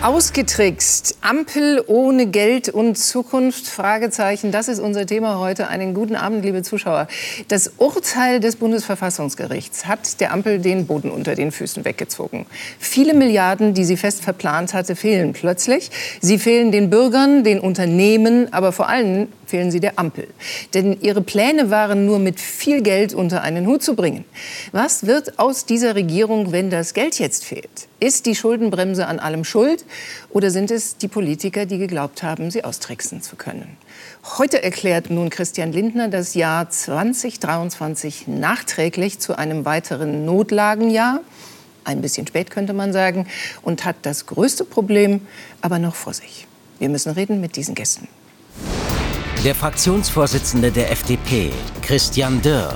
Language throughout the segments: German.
Ausgetrickst. Ampel ohne Geld und Zukunft? Fragezeichen. Das ist unser Thema heute. Einen guten Abend, liebe Zuschauer. Das Urteil des Bundesverfassungsgerichts hat der Ampel den Boden unter den Füßen weggezogen. Viele Milliarden, die sie fest verplant hatte, fehlen plötzlich. Sie fehlen den Bürgern, den Unternehmen, aber vor allem fehlen sie der Ampel. Denn ihre Pläne waren nur mit viel Geld unter einen Hut zu bringen. Was wird aus dieser Regierung, wenn das Geld jetzt fehlt? Ist die Schuldenbremse an allem schuld oder sind es die Politiker, die geglaubt haben, sie austricksen zu können? Heute erklärt nun Christian Lindner das Jahr 2023 nachträglich zu einem weiteren Notlagenjahr. Ein bisschen spät könnte man sagen und hat das größte Problem aber noch vor sich. Wir müssen reden mit diesen Gästen. Der Fraktionsvorsitzende der FDP, Christian Dürr.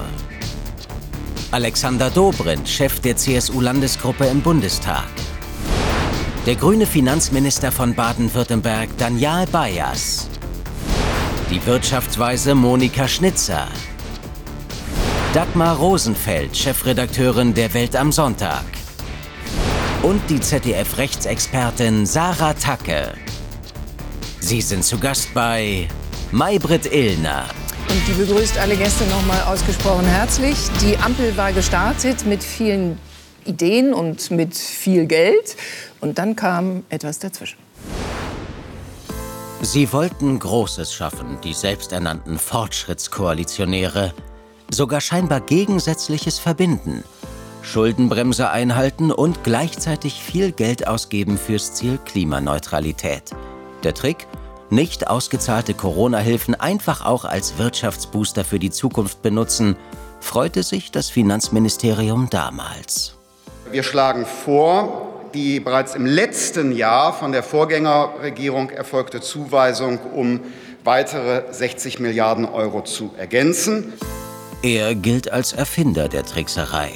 Alexander Dobrindt, Chef der CSU-Landesgruppe im Bundestag. Der grüne Finanzminister von Baden-Württemberg, Daniel Bayers. Die Wirtschaftsweise Monika Schnitzer. Dagmar Rosenfeld, Chefredakteurin der Welt am Sonntag. Und die ZDF-Rechtsexpertin Sarah Tacke. Sie sind zu Gast bei Maybrit Illner. Und die begrüßt alle Gäste noch mal ausgesprochen herzlich. Die Ampel war gestartet mit vielen Ideen und mit viel Geld. Und dann kam etwas dazwischen. Sie wollten Großes schaffen, die selbsternannten Fortschrittskoalitionäre. Sogar scheinbar Gegensätzliches verbinden. Schuldenbremse einhalten und gleichzeitig viel Geld ausgeben fürs Ziel Klimaneutralität. Der Trick? Nicht ausgezahlte Corona-Hilfen einfach auch als Wirtschaftsbooster für die Zukunft benutzen, freute sich das Finanzministerium damals. Wir schlagen vor, die bereits im letzten Jahr von der Vorgängerregierung erfolgte Zuweisung um weitere 60 Milliarden Euro zu ergänzen. Er gilt als Erfinder der Trickserei.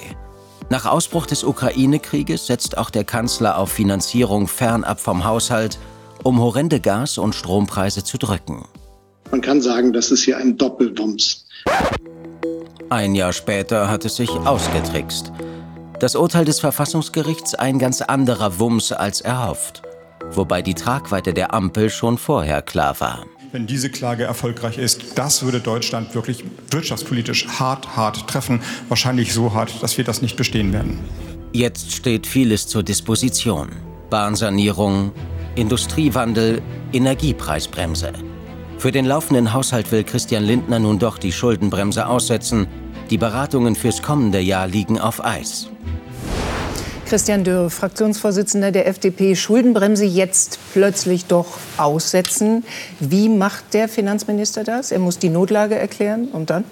Nach Ausbruch des Ukraine-Krieges setzt auch der Kanzler auf Finanzierung fernab vom Haushalt um horrende Gas- und Strompreise zu drücken. Man kann sagen, das ist hier ein Doppelwumms. Ein Jahr später hat es sich ausgetrickst. Das Urteil des Verfassungsgerichts ein ganz anderer Wumms als erhofft. Wobei die Tragweite der Ampel schon vorher klar war. Wenn diese Klage erfolgreich ist, das würde Deutschland wirklich wirtschaftspolitisch hart, hart treffen. Wahrscheinlich so hart, dass wir das nicht bestehen werden. Jetzt steht vieles zur Disposition. Bahnsanierung, Industriewandel, Energiepreisbremse. Für den laufenden Haushalt will Christian Lindner nun doch die Schuldenbremse aussetzen. Die Beratungen fürs kommende Jahr liegen auf Eis. Christian Dürr, Fraktionsvorsitzender der FDP, Schuldenbremse jetzt plötzlich doch aussetzen. Wie macht der Finanzminister das? Er muss die Notlage erklären und dann?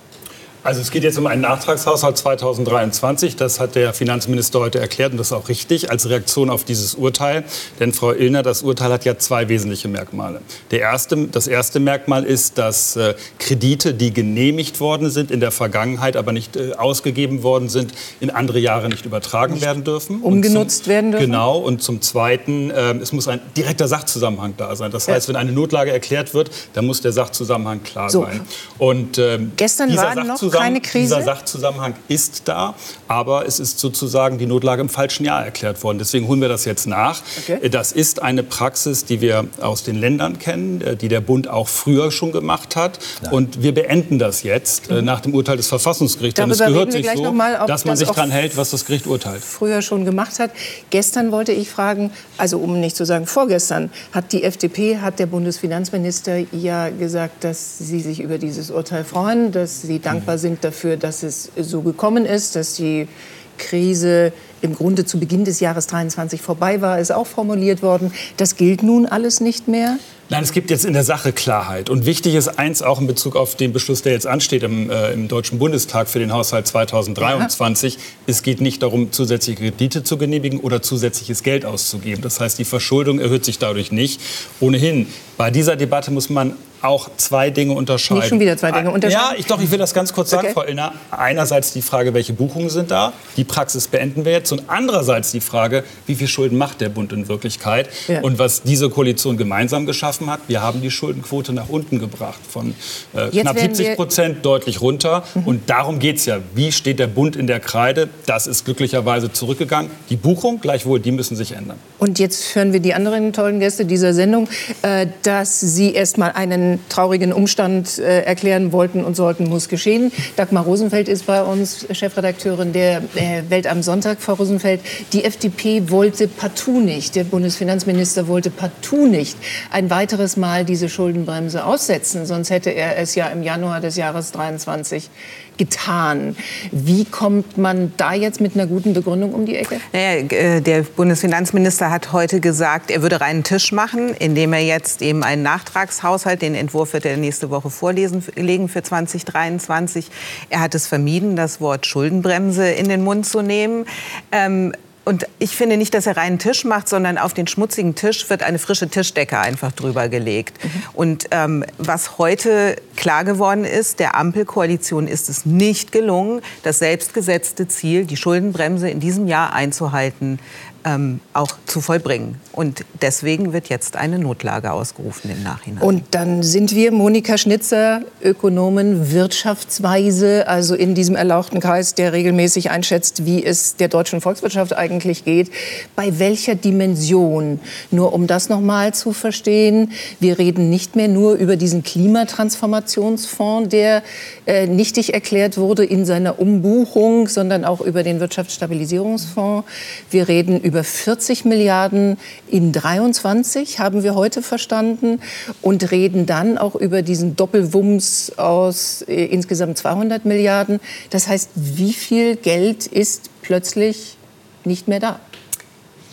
Also es geht jetzt um einen Nachtragshaushalt 2023. Das hat der Finanzminister heute erklärt und das ist auch richtig als Reaktion auf dieses Urteil. Denn Frau Illner, das Urteil hat ja zwei wesentliche Merkmale. Der erste, das erste Merkmal ist, dass äh, Kredite, die genehmigt worden sind in der Vergangenheit, aber nicht äh, ausgegeben worden sind, in andere Jahre nicht übertragen werden dürfen. Umgenutzt zum, werden dürfen? Genau. Und zum Zweiten, äh, es muss ein direkter Sachzusammenhang da sein. Das heißt, wenn eine Notlage erklärt wird, dann muss der Sachzusammenhang klar so. sein. Und ähm, gestern waren noch keine Krise? Dieser Sachzusammenhang ist da, aber es ist sozusagen die Notlage im falschen Jahr erklärt worden. Deswegen holen wir das jetzt nach. Okay. Das ist eine Praxis, die wir aus den Ländern kennen, äh, die der Bund auch früher schon gemacht hat. Nein. Und wir beenden das jetzt äh, mhm. nach dem Urteil des Verfassungsgerichts. Denn es gehört sich so, mal, dass man sich daran hält, was das Gericht urteilt. Früher schon gemacht hat. Gestern wollte ich fragen, also um nicht zu sagen vorgestern, hat die FDP, hat der Bundesfinanzminister ja gesagt, dass sie sich über dieses Urteil freuen, dass sie dankbar mhm. Sind dafür, dass es so gekommen ist, dass die Krise im Grunde zu Beginn des Jahres 23 vorbei war, ist auch formuliert worden. Das gilt nun alles nicht mehr. Nein, es gibt jetzt in der Sache Klarheit. Und wichtig ist eins auch in Bezug auf den Beschluss, der jetzt ansteht im, äh, im Deutschen Bundestag für den Haushalt 2023. Ja. Es geht nicht darum, zusätzliche Kredite zu genehmigen oder zusätzliches Geld auszugeben. Das heißt, die Verschuldung erhöht sich dadurch nicht. Ohnehin, bei dieser Debatte muss man auch zwei Dinge unterscheiden. Nicht schon wieder zwei Dinge unterscheiden? Ja, ich, doch, ich will das ganz kurz sagen, okay. Frau Illner. Einerseits die Frage, welche Buchungen sind da? Die Praxis beenden wir jetzt. Und andererseits die Frage, wie viel Schulden macht der Bund in Wirklichkeit? Ja. Und was diese Koalition gemeinsam geschaffen hat. Wir haben die Schuldenquote nach unten gebracht, von äh, knapp 70 Prozent deutlich runter. Mhm. Und darum geht es ja. Wie steht der Bund in der Kreide? Das ist glücklicherweise zurückgegangen. Die Buchung, gleichwohl, die müssen sich ändern. Und jetzt hören wir die anderen tollen Gäste dieser Sendung, äh, dass Sie erst mal einen traurigen Umstand äh, erklären wollten und sollten, muss geschehen. Dagmar Rosenfeld ist bei uns Chefredakteurin der äh, Welt am Sonntag. Frau Rosenfeld, die FDP wollte partout nicht, der Bundesfinanzminister wollte partout nicht ein weiteres Mal diese Schuldenbremse aussetzen. Sonst hätte er es ja im Januar des Jahres 23 getan. Wie kommt man da jetzt mit einer guten Begründung um die Ecke? Naja, äh, der Bundesfinanzminister hat heute gesagt, er würde reinen Tisch machen, indem er jetzt eben einen Nachtragshaushalt, den Entwurf wird er nächste Woche vorlegen für 2023. Er hat es vermieden, das Wort Schuldenbremse in den Mund zu nehmen. Ähm, und ich finde nicht, dass er reinen Tisch macht, sondern auf den schmutzigen Tisch wird eine frische Tischdecke einfach drüber gelegt. Mhm. Und ähm, was heute klar geworden ist, der Ampelkoalition ist es nicht gelungen, das selbstgesetzte Ziel, die Schuldenbremse in diesem Jahr einzuhalten, ähm, auch zu vollbringen. Und deswegen wird jetzt eine Notlage ausgerufen im Nachhinein. Und dann sind wir, Monika Schnitzer, Ökonomen Wirtschaftsweise, also in diesem erlauchten Kreis, der regelmäßig einschätzt, wie es der deutschen Volkswirtschaft eigentlich geht. Bei welcher Dimension? Nur um das noch mal zu verstehen, wir reden nicht mehr nur über diesen Klimatransformationsfonds, der äh, nichtig erklärt wurde in seiner Umbuchung, sondern auch über den Wirtschaftsstabilisierungsfonds. Wir reden über über 40 Milliarden in 23, haben wir heute verstanden, und reden dann auch über diesen Doppelwumms aus äh, insgesamt 200 Milliarden. Das heißt, wie viel Geld ist plötzlich nicht mehr da?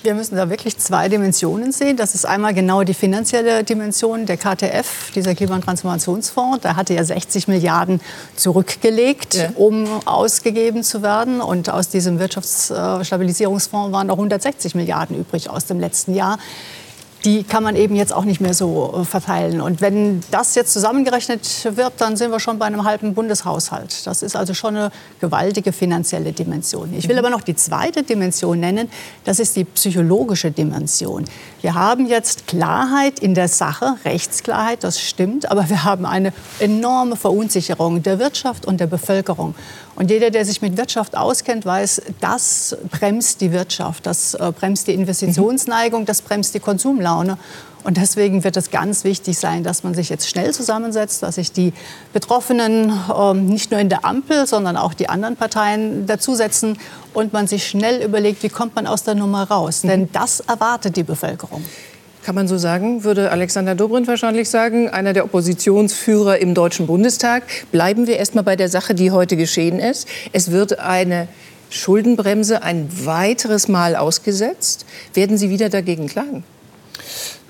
Wir müssen da wirklich zwei Dimensionen sehen. Das ist einmal genau die finanzielle Dimension. Der KTF, dieser Klima- und Transformationsfonds, der hatte ja 60 Milliarden zurückgelegt, ja. um ausgegeben zu werden. Und aus diesem Wirtschaftsstabilisierungsfonds waren noch 160 Milliarden übrig aus dem letzten Jahr die kann man eben jetzt auch nicht mehr so äh, verteilen. Und wenn das jetzt zusammengerechnet wird, dann sind wir schon bei einem halben Bundeshaushalt. Das ist also schon eine gewaltige finanzielle Dimension. Ich will aber noch die zweite Dimension nennen. Das ist die psychologische Dimension. Wir haben jetzt Klarheit in der Sache, Rechtsklarheit, das stimmt, aber wir haben eine enorme Verunsicherung der Wirtschaft und der Bevölkerung. Und jeder, der sich mit Wirtschaft auskennt, weiß, das bremst die Wirtschaft, das äh, bremst die Investitionsneigung, das bremst die Konsumlaune. Und deswegen wird es ganz wichtig sein, dass man sich jetzt schnell zusammensetzt, dass sich die Betroffenen äh, nicht nur in der Ampel, sondern auch die anderen Parteien dazusetzen und man sich schnell überlegt, wie kommt man aus der Nummer raus. Mhm. Denn das erwartet die Bevölkerung. Kann man so sagen, würde Alexander Dobrindt wahrscheinlich sagen, einer der Oppositionsführer im Deutschen Bundestag. Bleiben wir erst mal bei der Sache, die heute geschehen ist. Es wird eine Schuldenbremse ein weiteres Mal ausgesetzt. Werden Sie wieder dagegen klagen?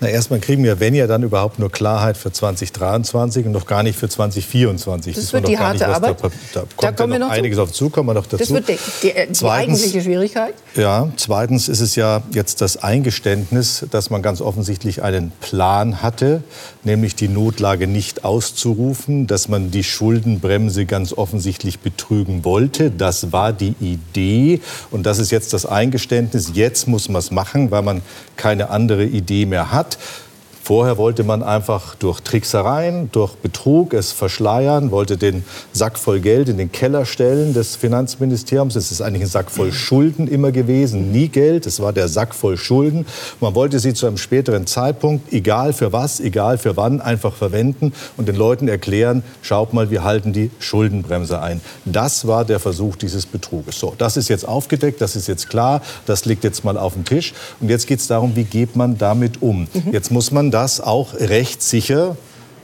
Na, erstmal kriegen wir, wenn ja, dann überhaupt nur Klarheit für 2023 und noch gar nicht für 2024. Das, das wird die harte nicht, Arbeit. Da, da kommt da kommen ja noch einiges zu. auf zu, kommen wir noch dazu. Das wird die, die, die zweitens, eigentliche Schwierigkeit. Ja, zweitens ist es ja jetzt das Eingeständnis, dass man ganz offensichtlich einen Plan hatte, nämlich die Notlage nicht auszurufen, dass man die Schuldenbremse ganz offensichtlich betrügen wollte. Das war die Idee und das ist jetzt das Eingeständnis. Jetzt muss man es machen, weil man keine andere Idee mehr hat. sagt, Vorher wollte man einfach durch Tricksereien, durch Betrug es verschleiern, wollte den Sack voll Geld in den Keller stellen des Finanzministeriums. Es ist eigentlich ein Sack voll Schulden immer gewesen, nie Geld. Es war der Sack voll Schulden. Man wollte sie zu einem späteren Zeitpunkt, egal für was, egal für wann, einfach verwenden und den Leuten erklären, schaut mal, wir halten die Schuldenbremse ein. Das war der Versuch dieses Betruges. So, das ist jetzt aufgedeckt, das ist jetzt klar, das liegt jetzt mal auf dem Tisch. Und jetzt geht es darum, wie geht man damit um. Mhm. Jetzt muss man das auch rechtssicher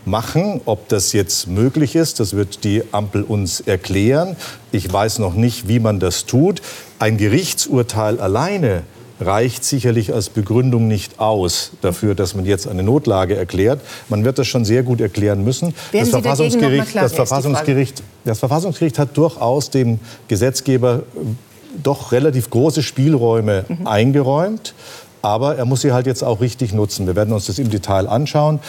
machen. Ob das jetzt möglich ist, das wird die Ampel uns erklären. Ich weiß noch nicht, wie man das tut. Ein Gerichtsurteil alleine reicht sicherlich als Begründung nicht aus dafür, dass man jetzt eine Notlage erklärt. Man wird das schon sehr gut erklären müssen. das Verfassungsgericht, das, Verfassungsgericht, das Verfassungsgericht hat durchaus dem Gesetzgeber doch relativ große Spielräume mhm. eingeräumt. Aber er muss sie halt jetzt auch richtig nutzen. Wir werden uns das im Detail anschauen.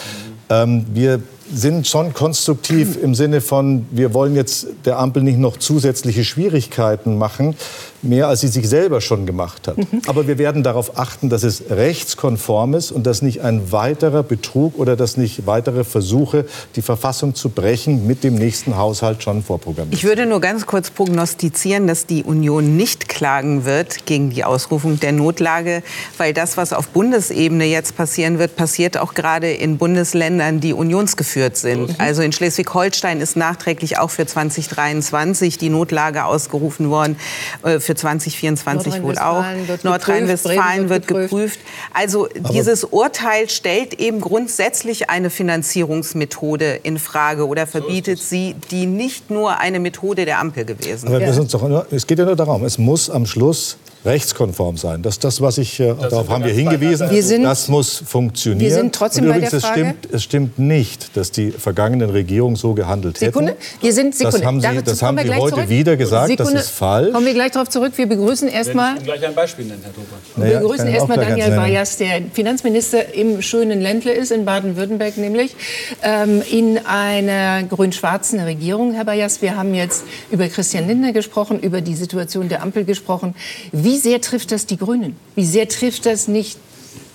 Ähm, wir sind schon konstruktiv im Sinne von, wir wollen jetzt der Ampel nicht noch zusätzliche Schwierigkeiten machen, mehr als sie sich selber schon gemacht hat. Aber wir werden darauf achten, dass es rechtskonform ist und dass nicht ein weiterer Betrug oder dass nicht weitere Versuche, die Verfassung zu brechen, mit dem nächsten Haushalt schon vorprogrammiert Ich würde nur ganz kurz prognostizieren, dass die Union nicht klagen wird gegen die Ausrufung der Notlage, weil das, was auf Bundesebene jetzt passieren wird, passiert auch gerade in Bundesländern, die unionsgeführt sind. Mhm. Also in Schleswig-Holstein ist nachträglich auch für 2023 die Notlage ausgerufen worden. Äh, für 2024 wohl auch. Nordrhein-Westfalen wird, wird geprüft. Also Aber dieses Urteil stellt eben grundsätzlich eine Finanzierungsmethode in Frage oder verbietet sie, die nicht nur eine Methode der Ampel gewesen ist. Es geht ja nur darum, es muss am Schluss rechtskonform sein. Das ist das, was ich, äh, darauf haben wir hingewiesen. Wir sind, das muss funktionieren. Wir sind trotzdem Und übrigens, bei der Frage. Es stimmt, es stimmt nicht, dass die vergangenen Regierungen so gehandelt Sekunde. hätten. Wir sind Sekunde. Das haben Sie, das haben Sie heute zurück. wieder gesagt. Sekunde. Das ist falsch. Kommen wir gleich darauf zurück. Wir begrüßen erstmal. Ich gleich ein Beispiel nennen, Herr Dobert. Wir begrüßen naja, erstmal Daniel Bayers, der Finanzminister im schönen Ländle ist, in Baden-Württemberg nämlich, ähm, in einer grün-schwarzen Regierung. Herr Bayers, wir haben jetzt über Christian Lindner gesprochen, über die Situation der Ampel gesprochen. Wie sehr trifft das die Grünen? Wie sehr trifft das nicht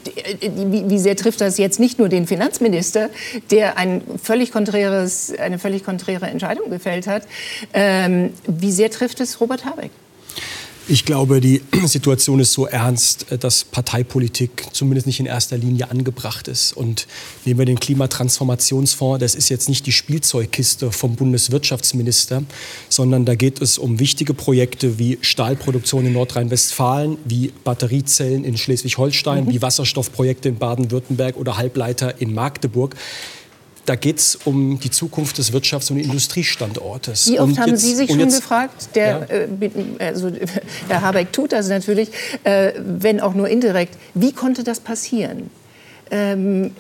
wie sehr trifft das jetzt nicht nur den Finanzminister, der ein völlig konträres, eine völlig konträre Entscheidung gefällt hat, ähm, wie sehr trifft es Robert Habeck? Ich glaube, die Situation ist so ernst, äh, dass Parteipolitik zumindest nicht in erster Linie angebracht ist. Und nehmen wir den Klimatransformationsfonds, das ist jetzt nicht die Spielzeugkiste vom Bundeswirtschaftsminister, sondern da geht es um wichtige Projekte wie Stahlproduktion in Nordrhein-Westfalen, wie Batteriezellen in Schleswig-Holstein, mhm. wie Wasserstoffprojekte in Baden-Württemberg oder Halbleiter in Magdeburg. Da geht es um die Zukunft des Wirtschafts- und Industriestandortes. Wie oft und haben jetzt, Sie sich schon jetzt, gefragt, der, ja. äh, also, Herr Habeck tut das natürlich, äh, wenn auch nur indirekt, wie konnte das passieren? Ähm,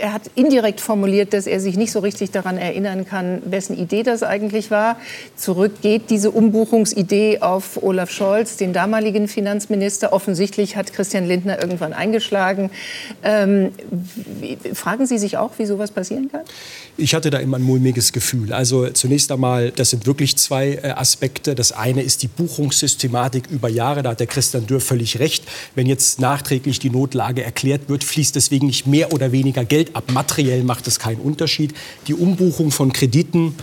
er hat indirekt formuliert, dass er sich nicht so richtig daran erinnern kann, wessen Idee das eigentlich war. Zurück geht diese Umbuchungsidee auf Olaf Scholz, den damaligen Finanzminister. Offensichtlich hat Christian Lindner irgendwann eingeschlagen. Ähm, fragen Sie sich auch, wie sowas passieren kann? Ich hatte da immer ein mulmiges Gefühl. Also zunächst einmal, das sind wirklich zwei äh, Aspekte. Das eine ist die Buchungssystematik über Jahre. Da hat der Christian Dürr völlig recht. Wenn jetzt nachträglich die Notlage erklärt wird, fließt deswegen nicht mehr oder weniger Geld ab. Materiell macht es keinen Unterschied. Die Umbuchung von Krediten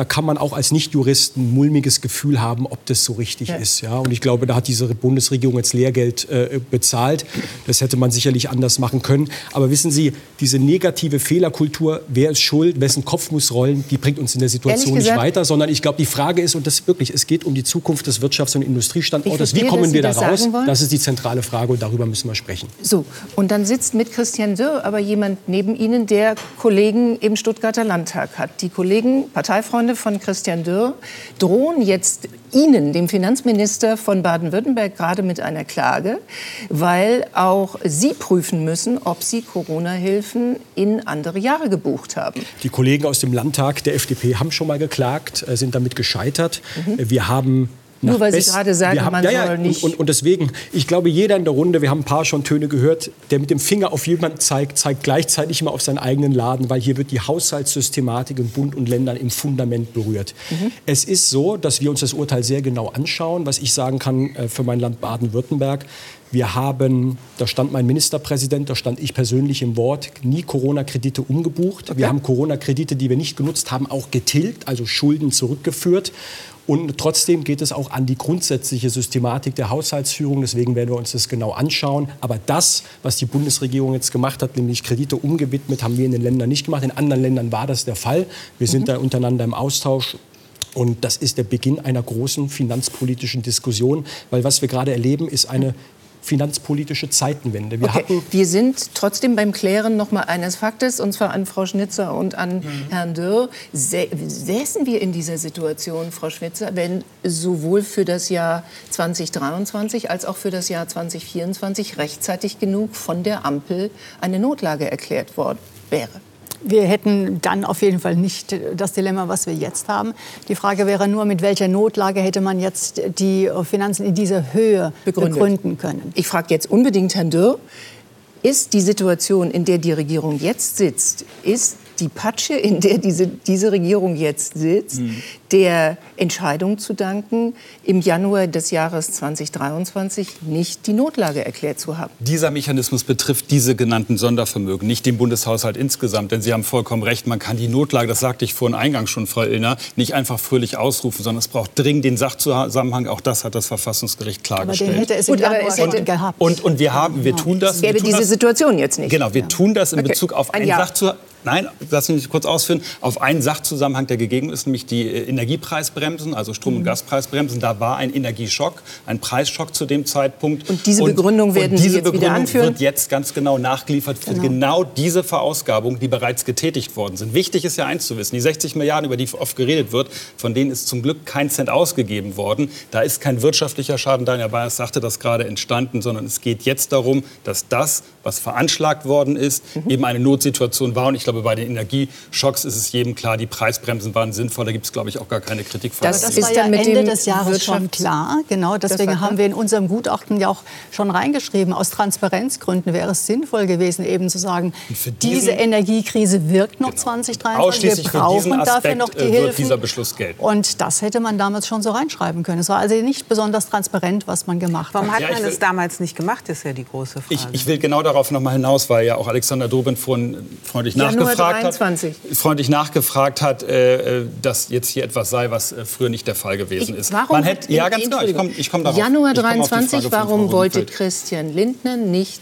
da kann man auch als Nichtjurist ein mulmiges Gefühl haben, ob das so richtig ja. ist. Ja? Und ich glaube, da hat diese Bundesregierung jetzt Lehrgeld äh, bezahlt. Das hätte man sicherlich anders machen können. Aber wissen Sie, diese negative Fehlerkultur, wer ist schuld, wessen Kopf muss rollen, die bringt uns in der Situation nicht weiter, sondern ich glaube, die Frage ist, und das wirklich, es geht um die Zukunft des Wirtschafts- und Industriestandortes. Wie kommen wir da raus? Das ist die zentrale Frage und darüber müssen wir sprechen. So, und dann sitzt mit Christian Dürr aber jemand neben Ihnen, der Kollegen im Stuttgarter Landtag hat. Die Kollegen, Parteifreunde, Freunde von Christian Dürr drohen jetzt Ihnen, dem Finanzminister von Baden-Württemberg, gerade mit einer Klage, weil auch Sie prüfen müssen, ob Sie Corona-Hilfen in andere Jahre gebucht haben. Die Kollegen aus dem Landtag der FDP haben schon mal geklagt, äh, sind damit gescheitert. Mhm. Wir haben nur weil Sie gerade sagen, haben, man ja, ja, soll nicht. Und, und, deswegen, ich glaube, jeder in der Runde, wir haben ein paar schon Töne gehört, der mit dem Finger auf jemanden zeigt, zeigt gleichzeitig immer auf seinen eigenen Laden, weil hier wird die Haushaltssystematik in Bund und Ländern im Fundament berührt. Mhm. Es ist so, dass wir uns das Urteil sehr genau anschauen, was ich sagen kann äh, für mein Land Baden-Württemberg. Wir haben, da stand mein Ministerpräsident, da stand ich persönlich im Wort, nie Corona-Kredite umgebucht. Okay. Wir haben Corona-Kredite, die wir nicht genutzt haben, auch getilgt, also Schulden zurückgeführt. Und trotzdem geht es auch an die grundsätzliche Systematik der Haushaltsführung. Deswegen werden wir uns das genau anschauen. Aber das, was die Bundesregierung jetzt gemacht hat, nämlich Kredite umgewidmet, haben wir in den Ländern nicht gemacht. In anderen Ländern war das der Fall. Wir sind mhm. da untereinander im Austausch. Und das ist der Beginn einer großen finanzpolitischen Diskussion, weil was wir gerade erleben, ist eine finanzpolitische Zeitenwende. Wir, okay. wir sind trotzdem beim Klären noch mal eines Faktes, und zwar an Frau Schnitzer und an mhm. Herrn Dürr. Säßen wir in dieser Situation, Frau Schnitzer, wenn sowohl für das Jahr 2023 als auch für das Jahr 2024 rechtzeitig genug von der Ampel eine Notlage erklärt worden wäre? Wir hätten dann auf jeden Fall nicht das Dilemma, was wir jetzt haben. Die Frage wäre nur, mit welcher Notlage hätte man jetzt die Finanzen in dieser Höhe Begründet. begründen können. Ich frage jetzt unbedingt Herrn Dürr. Ist die Situation, in der die Regierung jetzt sitzt, ist die Patsche, in der diese, diese Regierung jetzt sitzt, mhm. der Entscheidung zu danken, im Januar des Jahres 2023 nicht die Notlage erklärt zu haben. Dieser Mechanismus betrifft diese genannten Sondervermögen, nicht den Bundeshaushalt insgesamt. Denn Sie haben vollkommen recht, man kann die Notlage, das sagte ich vorhin eingangs schon, Frau Illner, nicht einfach fröhlich ausrufen, sondern es braucht dringend den Sachzusammenhang. Auch das hat das Verfassungsgericht klargestellt. Aber den hätte es Gut, aber es hätte gehabt. Und, und wir haben, wir tun das. Es gäbe diese das, Situation jetzt nicht. Genau, wir tun das in okay. Bezug auf ein, ein Sachzusammenhang. Nein, lass mich kurz ausführen. Auf einen Sachzusammenhang, der gegeben ist, nämlich die äh, Energiepreisbremsen, also Strom- und mhm. Gaspreisbremsen. Da war ein Energieschock, ein Preisschock zu dem Zeitpunkt. Und diese Begründung und, werden und diese Sie jetzt Begründung wieder anführen? wird jetzt ganz genau nachgeliefert für genau. genau diese Verausgabungen, die bereits getätigt worden sind. Wichtig ist ja eins zu wissen, die 60 Milliarden, über die oft geredet wird, von denen ist zum Glück kein Cent ausgegeben worden. Da ist kein wirtschaftlicher Schaden, Daniel Bayers sagte das gerade, entstanden, sondern es geht jetzt darum, dass das, was veranschlagt worden ist, mhm. eben eine Notsituation war. Und ich glaube, bei den Energieschocks ist es jedem klar, die Preisbremsen waren sinnvoll. Da gibt es, glaube ich, auch gar keine Kritik von. Das, das ist ja Ende des Jahres schon klar. Genau, deswegen haben wir in unserem Gutachten ja auch schon reingeschrieben, aus Transparenzgründen wäre es sinnvoll gewesen, eben zu sagen, diese Energiekrise wirkt noch genau. 2023. wir brauchen dafür noch die Hilfe. dieser Beschluss gelten. Und das hätte man damals schon so reinschreiben können. Es war also nicht besonders transparent, was man gemacht hat. Warum hat ja, man es damals nicht gemacht, ist ja die große Frage. Ich, ich will genau darauf noch mal hinaus, weil ja auch Alexander Dobin vorhin freundlich nachgefragt hat, freundlich nachgefragt hat, äh, dass jetzt hier etwas sei, was äh, früher nicht der Fall gewesen ist. warum Man hätte, ja, ganz genau, ich komme ich komm darauf. Januar 23, warum wollte Christian Lindner nicht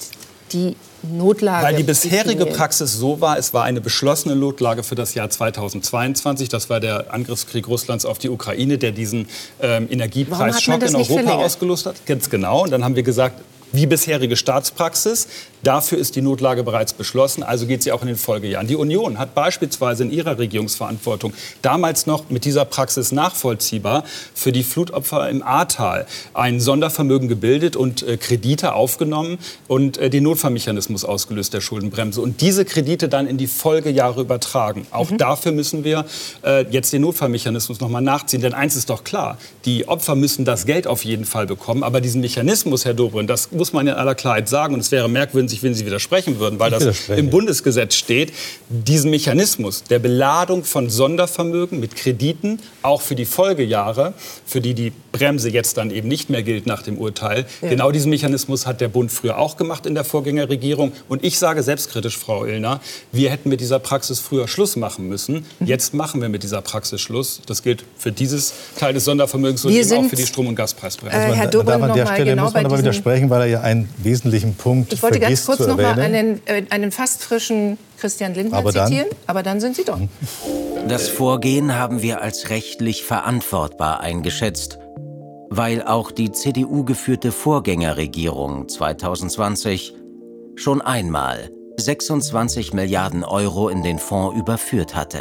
die Notlage. Weil die bisherige Praxis so war, es war eine beschlossene Notlage für das Jahr 2022. Das war der Angriffskrieg Russlands auf die Ukraine, der diesen ähm, Energiepreisschock in Europa ausgelöst hat. Ganz genau. Und dann haben wir gesagt, wie bisherige Staatspraxis. Dafür ist die Notlage bereits beschlossen, also geht sie auch in den Folgejahren. Die Union hat beispielsweise in ihrer Regierungsverantwortung damals noch mit dieser Praxis nachvollziehbar für die Flutopfer im Ahrtal ein Sondervermögen gebildet und äh, Kredite aufgenommen und äh, den Notfallmechanismus ausgelöst der Schuldenbremse und diese Kredite dann in die Folgejahre übertragen. Auch mhm. dafür müssen wir äh, jetzt den Notfallmechanismus noch mal nachziehen, denn eins ist doch klar, die Opfer müssen das Geld auf jeden Fall bekommen, aber diesen Mechanismus, Herr Dobrin, das muss man in aller Klarheit sagen. Und es wäre merkwürdig, wenn Sie widersprechen würden, weil das im Bundesgesetz steht, diesen Mechanismus der Beladung von Sondervermögen mit Krediten, auch für die Folgejahre, für die die Bremse jetzt dann eben nicht mehr gilt nach dem Urteil. Ja. Genau diesen Mechanismus hat der Bund früher auch gemacht in der Vorgängerregierung. Und ich sage selbstkritisch, Frau Illner, wir hätten mit dieser Praxis früher Schluss machen müssen. Mhm. Jetzt machen wir mit dieser Praxis Schluss. Das gilt für dieses Teil des Sondervermögens und eben auch für die Strom- und Gaspreisbremse. Äh, Herr Dobrin, an der Stelle genau muss man aber widersprechen, weil er ja einen wesentlichen Punkt Ich wollte ganz kurz noch mal einen, äh, einen fast frischen Christian Lindner aber zitieren, aber dann sind Sie dort. Das Vorgehen haben wir als rechtlich verantwortbar eingeschätzt, weil auch die CDU-geführte Vorgängerregierung 2020 schon einmal 26 Milliarden Euro in den Fonds überführt hatte.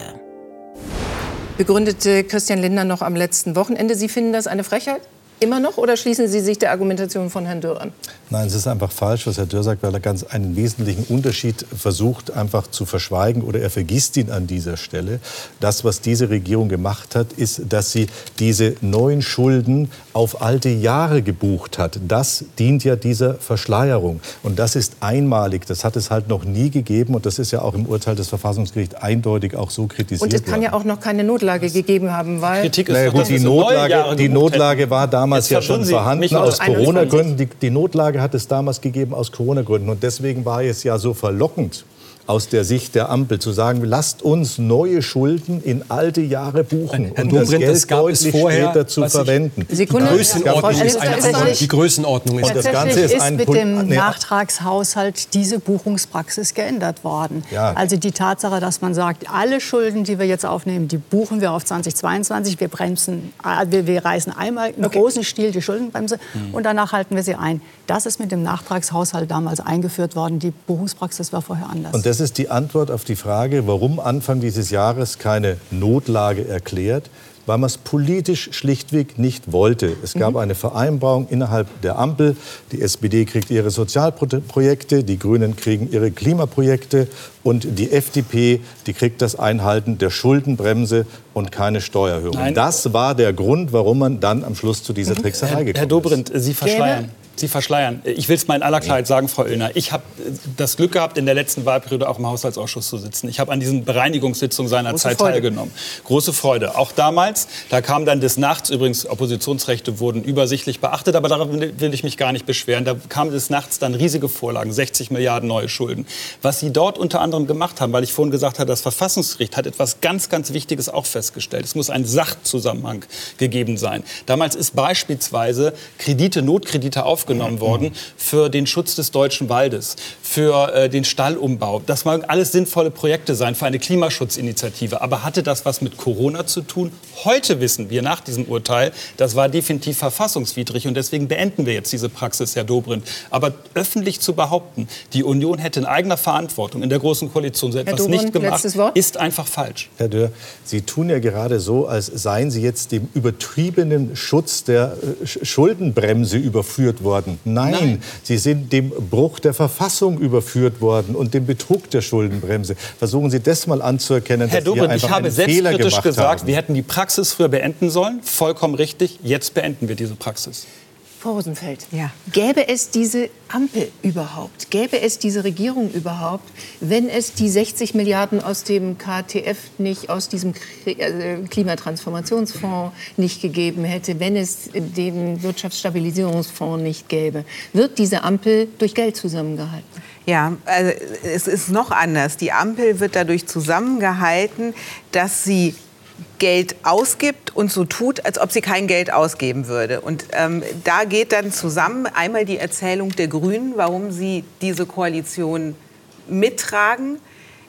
Begründete Christian Lindner noch am letzten Wochenende. Sie finden das eine Frechheit? Immer noch oder schließen Sie sich der Argumentation von Herrn Dürr an? Nein, es ist einfach falsch, was Herr Dürr sagt, weil er ganz einen wesentlichen Unterschied versucht einfach zu verschweigen oder er vergisst ihn an dieser Stelle. Das, was diese Regierung gemacht hat, ist, dass sie diese neuen Schulden auf alte Jahre gebucht hat. Das dient ja dieser Verschleierung. Und das ist einmalig. Das hat es halt noch nie gegeben. Und das ist ja auch im Urteil des Verfassungsgerichts eindeutig auch so kritisiert Und es kann ja auch noch keine Notlage gegeben haben, weil... Kritik ist naja, gut, die Notlage, die Notlage war damals ja schon vorhanden aus Corona-Gründen. Die, die Notlage hat es damals gegeben aus Corona-Gründen. Und deswegen war es ja so verlockend, aus der Sicht der Ampel zu sagen, lasst uns neue Schulden in alte Jahre buchen und das Geld das gab deutlich vorher, später zu verwenden. Sekunde, die Größenordnung ist eine andere. Die Größenordnung ist, das Ganze ist, ist mit dem Nachtragshaushalt diese Buchungspraxis geändert worden. Ja. Also die Tatsache, dass man sagt, alle Schulden, die wir jetzt aufnehmen, die buchen wir auf 2022. Wir bremsen, äh, wir, wir reißen einmal im okay. großen Stil die Schuldenbremse mhm. und danach halten wir sie ein. Das ist mit dem Nachtragshaushalt damals eingeführt worden. Die Buchungspraxis war vorher anders. Das ist die Antwort auf die Frage, warum Anfang dieses Jahres keine Notlage erklärt weil man es politisch schlichtweg nicht wollte. Es gab mhm. eine Vereinbarung innerhalb der Ampel. Die SPD kriegt ihre Sozialprojekte, die Grünen kriegen ihre Klimaprojekte und die FDP, die kriegt das Einhalten der Schuldenbremse und keine Steuererhöhung. Das war der Grund, warum man dann am Schluss zu dieser mhm. Trickserei gekommen ist. Herr Dobrindt, Sie verschleiern. Sie verschleiern. Ich will es mal in aller Klarheit sagen, Frau Illner. Ich habe das Glück gehabt, in der letzten Wahlperiode auch im Haushaltsausschuss zu sitzen. Ich habe an diesen Bereinigungssitzungen seinerzeit teilgenommen. Große Freude. Auch damals, da kam dann des Nachts, übrigens Oppositionsrechte wurden übersichtlich beachtet, aber darauf will ich mich gar nicht beschweren. Da kamen des Nachts dann riesige Vorlagen, 60 Milliarden neue Schulden. Was Sie dort unter anderem gemacht haben, weil ich vorhin gesagt habe, das Verfassungsgericht hat etwas ganz, ganz Wichtiges auch festgestellt. Es muss ein Sachzusammenhang gegeben sein. Damals ist beispielsweise Kredite, Notkredite aufgenommen aufgenommen worden für den Schutz des deutschen Waldes, für äh, den Stallumbau. Das mag alles sinnvolle Projekte sein für eine Klimaschutzinitiative. Aber hatte das was mit Corona zu tun? Heute wissen wir nach diesem Urteil, das war definitiv verfassungswidrig. Und deswegen beenden wir jetzt diese Praxis, Herr Dobrindt. Aber öffentlich zu behaupten, die Union hätte in eigener Verantwortung in der Großen Koalition so etwas Dobrindt, nicht gemacht, ist einfach falsch. Herr Dörr, Sie tun ja gerade so, als seien Sie jetzt dem übertriebenen Schutz der äh, Schuldenbremse überführt worden worden. Nein, Nein, Sie sind dem Bruch der Verfassung überführt worden und dem Betrug der Schuldenbremse. Versuchen Sie das mal anzuerkennen. Herr Dobrindt, ich habe selbstkritisch gesagt, haben. wir hätten die Praxis früher beenden sollen. Vollkommen richtig. Jetzt beenden wir diese Praxis. Frau Rosenfeld, ja. gäbe es diese Ampel überhaupt, gäbe es diese Regierung überhaupt, wenn es die 60 Milliarden aus dem KTF nicht, aus diesem äh, Klimatransformationsfonds nicht gegeben hätte, wenn es den Wirtschaftsstabilisierungsfonds nicht gäbe? Wird diese Ampel durch Geld zusammengehalten? Ja, also es ist noch anders. Die Ampel wird dadurch zusammengehalten, dass sie Geld ausgibt und so tut, als ob sie kein Geld ausgeben würde. Und ähm, da geht dann zusammen einmal die Erzählung der Grünen, warum sie diese Koalition mittragen,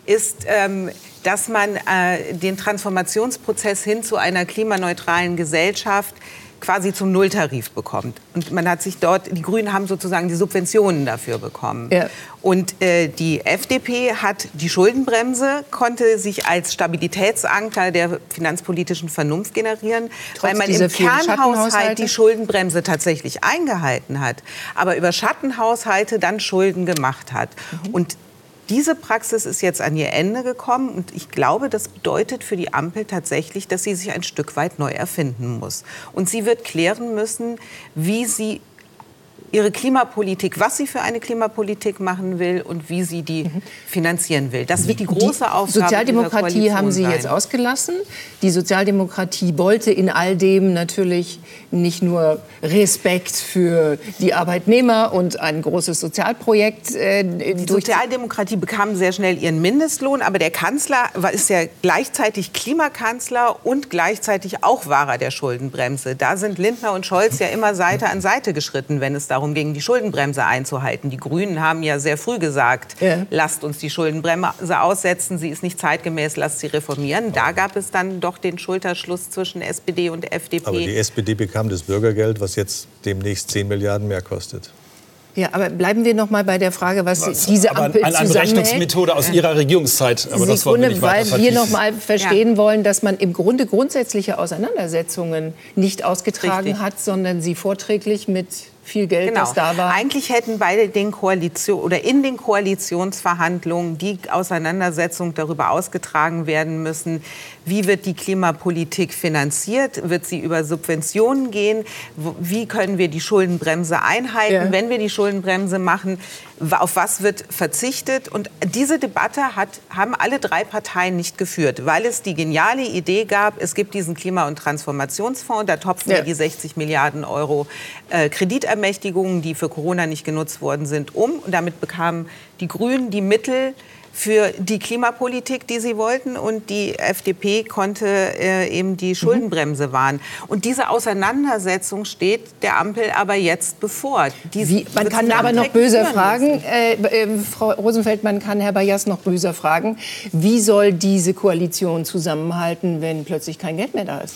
ist, ähm, dass man äh, den Transformationsprozess hin zu einer klimaneutralen Gesellschaft quasi zum Nulltarif bekommt. Und man hat sich dort, die Grünen haben sozusagen die Subventionen dafür bekommen. Ja. Und äh, die FDP hat die Schuldenbremse, konnte sich als Stabilitätsanker der finanzpolitischen Vernunft generieren, Trotz weil man im Kernhaushalt die Schuldenbremse tatsächlich eingehalten hat, aber über Schattenhaushalte dann Schulden gemacht hat. Mhm. Und diese Praxis ist jetzt an ihr Ende gekommen und ich glaube, das bedeutet für die Ampel tatsächlich, dass sie sich ein Stück weit neu erfinden muss. Und sie wird klären müssen, wie sie ihre Klimapolitik, was sie für eine Klimapolitik machen will und wie sie die mhm. finanzieren will. Das wird die große die Aufgabe. Sozialdemokratie haben Sie sein. jetzt ausgelassen. Die Sozialdemokratie wollte in all dem natürlich nicht nur Respekt für die Arbeitnehmer und ein großes Sozialprojekt. Äh, die Sozialdemokratie bekam sehr schnell ihren Mindestlohn, aber der Kanzler ist ja gleichzeitig Klimakanzler und gleichzeitig auch Wahrer der Schuldenbremse. Da sind Lindner und Scholz ja immer Seite an Seite geschritten, wenn es da darum ging, die Schuldenbremse einzuhalten. Die Grünen haben ja sehr früh gesagt, ja. lasst uns die Schuldenbremse aussetzen, sie ist nicht zeitgemäß, lasst sie reformieren. Da gab es dann doch den Schulterschluss zwischen SPD und FDP. Aber die SPD bekam das Bürgergeld, was jetzt demnächst 10 Milliarden mehr kostet. Ja, aber bleiben wir noch mal bei der Frage, was, was diese Ampel aber eine Berechnungsmethode aus Ihrer Regierungszeit. Aber das wollen wir nicht weil wir noch mal verstehen ja. wollen, dass man im Grunde grundsätzliche Auseinandersetzungen nicht ausgetragen Richtig. hat, sondern sie vorträglich mit viel Geld, genau. das da war. Eigentlich hätten beide den Koalition oder in den Koalitionsverhandlungen die Auseinandersetzung darüber ausgetragen werden müssen, wie wird die Klimapolitik finanziert? Wird sie über Subventionen gehen? Wie können wir die Schuldenbremse einhalten? Ja. Wenn wir die Schuldenbremse machen, auf was wird verzichtet? Und diese Debatte hat, haben alle drei Parteien nicht geführt, weil es die geniale Idee gab, es gibt diesen Klima- und Transformationsfonds, da topfen ja. wir die 60 Milliarden Euro äh, Kreditermächtigungen, die für Corona nicht genutzt worden sind, um. Und damit bekamen die Grünen die Mittel, für die Klimapolitik, die sie wollten. Und die FDP konnte äh, eben die Schuldenbremse wahren. Und diese Auseinandersetzung steht der Ampel aber jetzt bevor. Wie, man kann aber noch böser fragen, äh, äh, Frau Rosenfeld, man kann Herr Bayas noch böser fragen, wie soll diese Koalition zusammenhalten, wenn plötzlich kein Geld mehr da ist?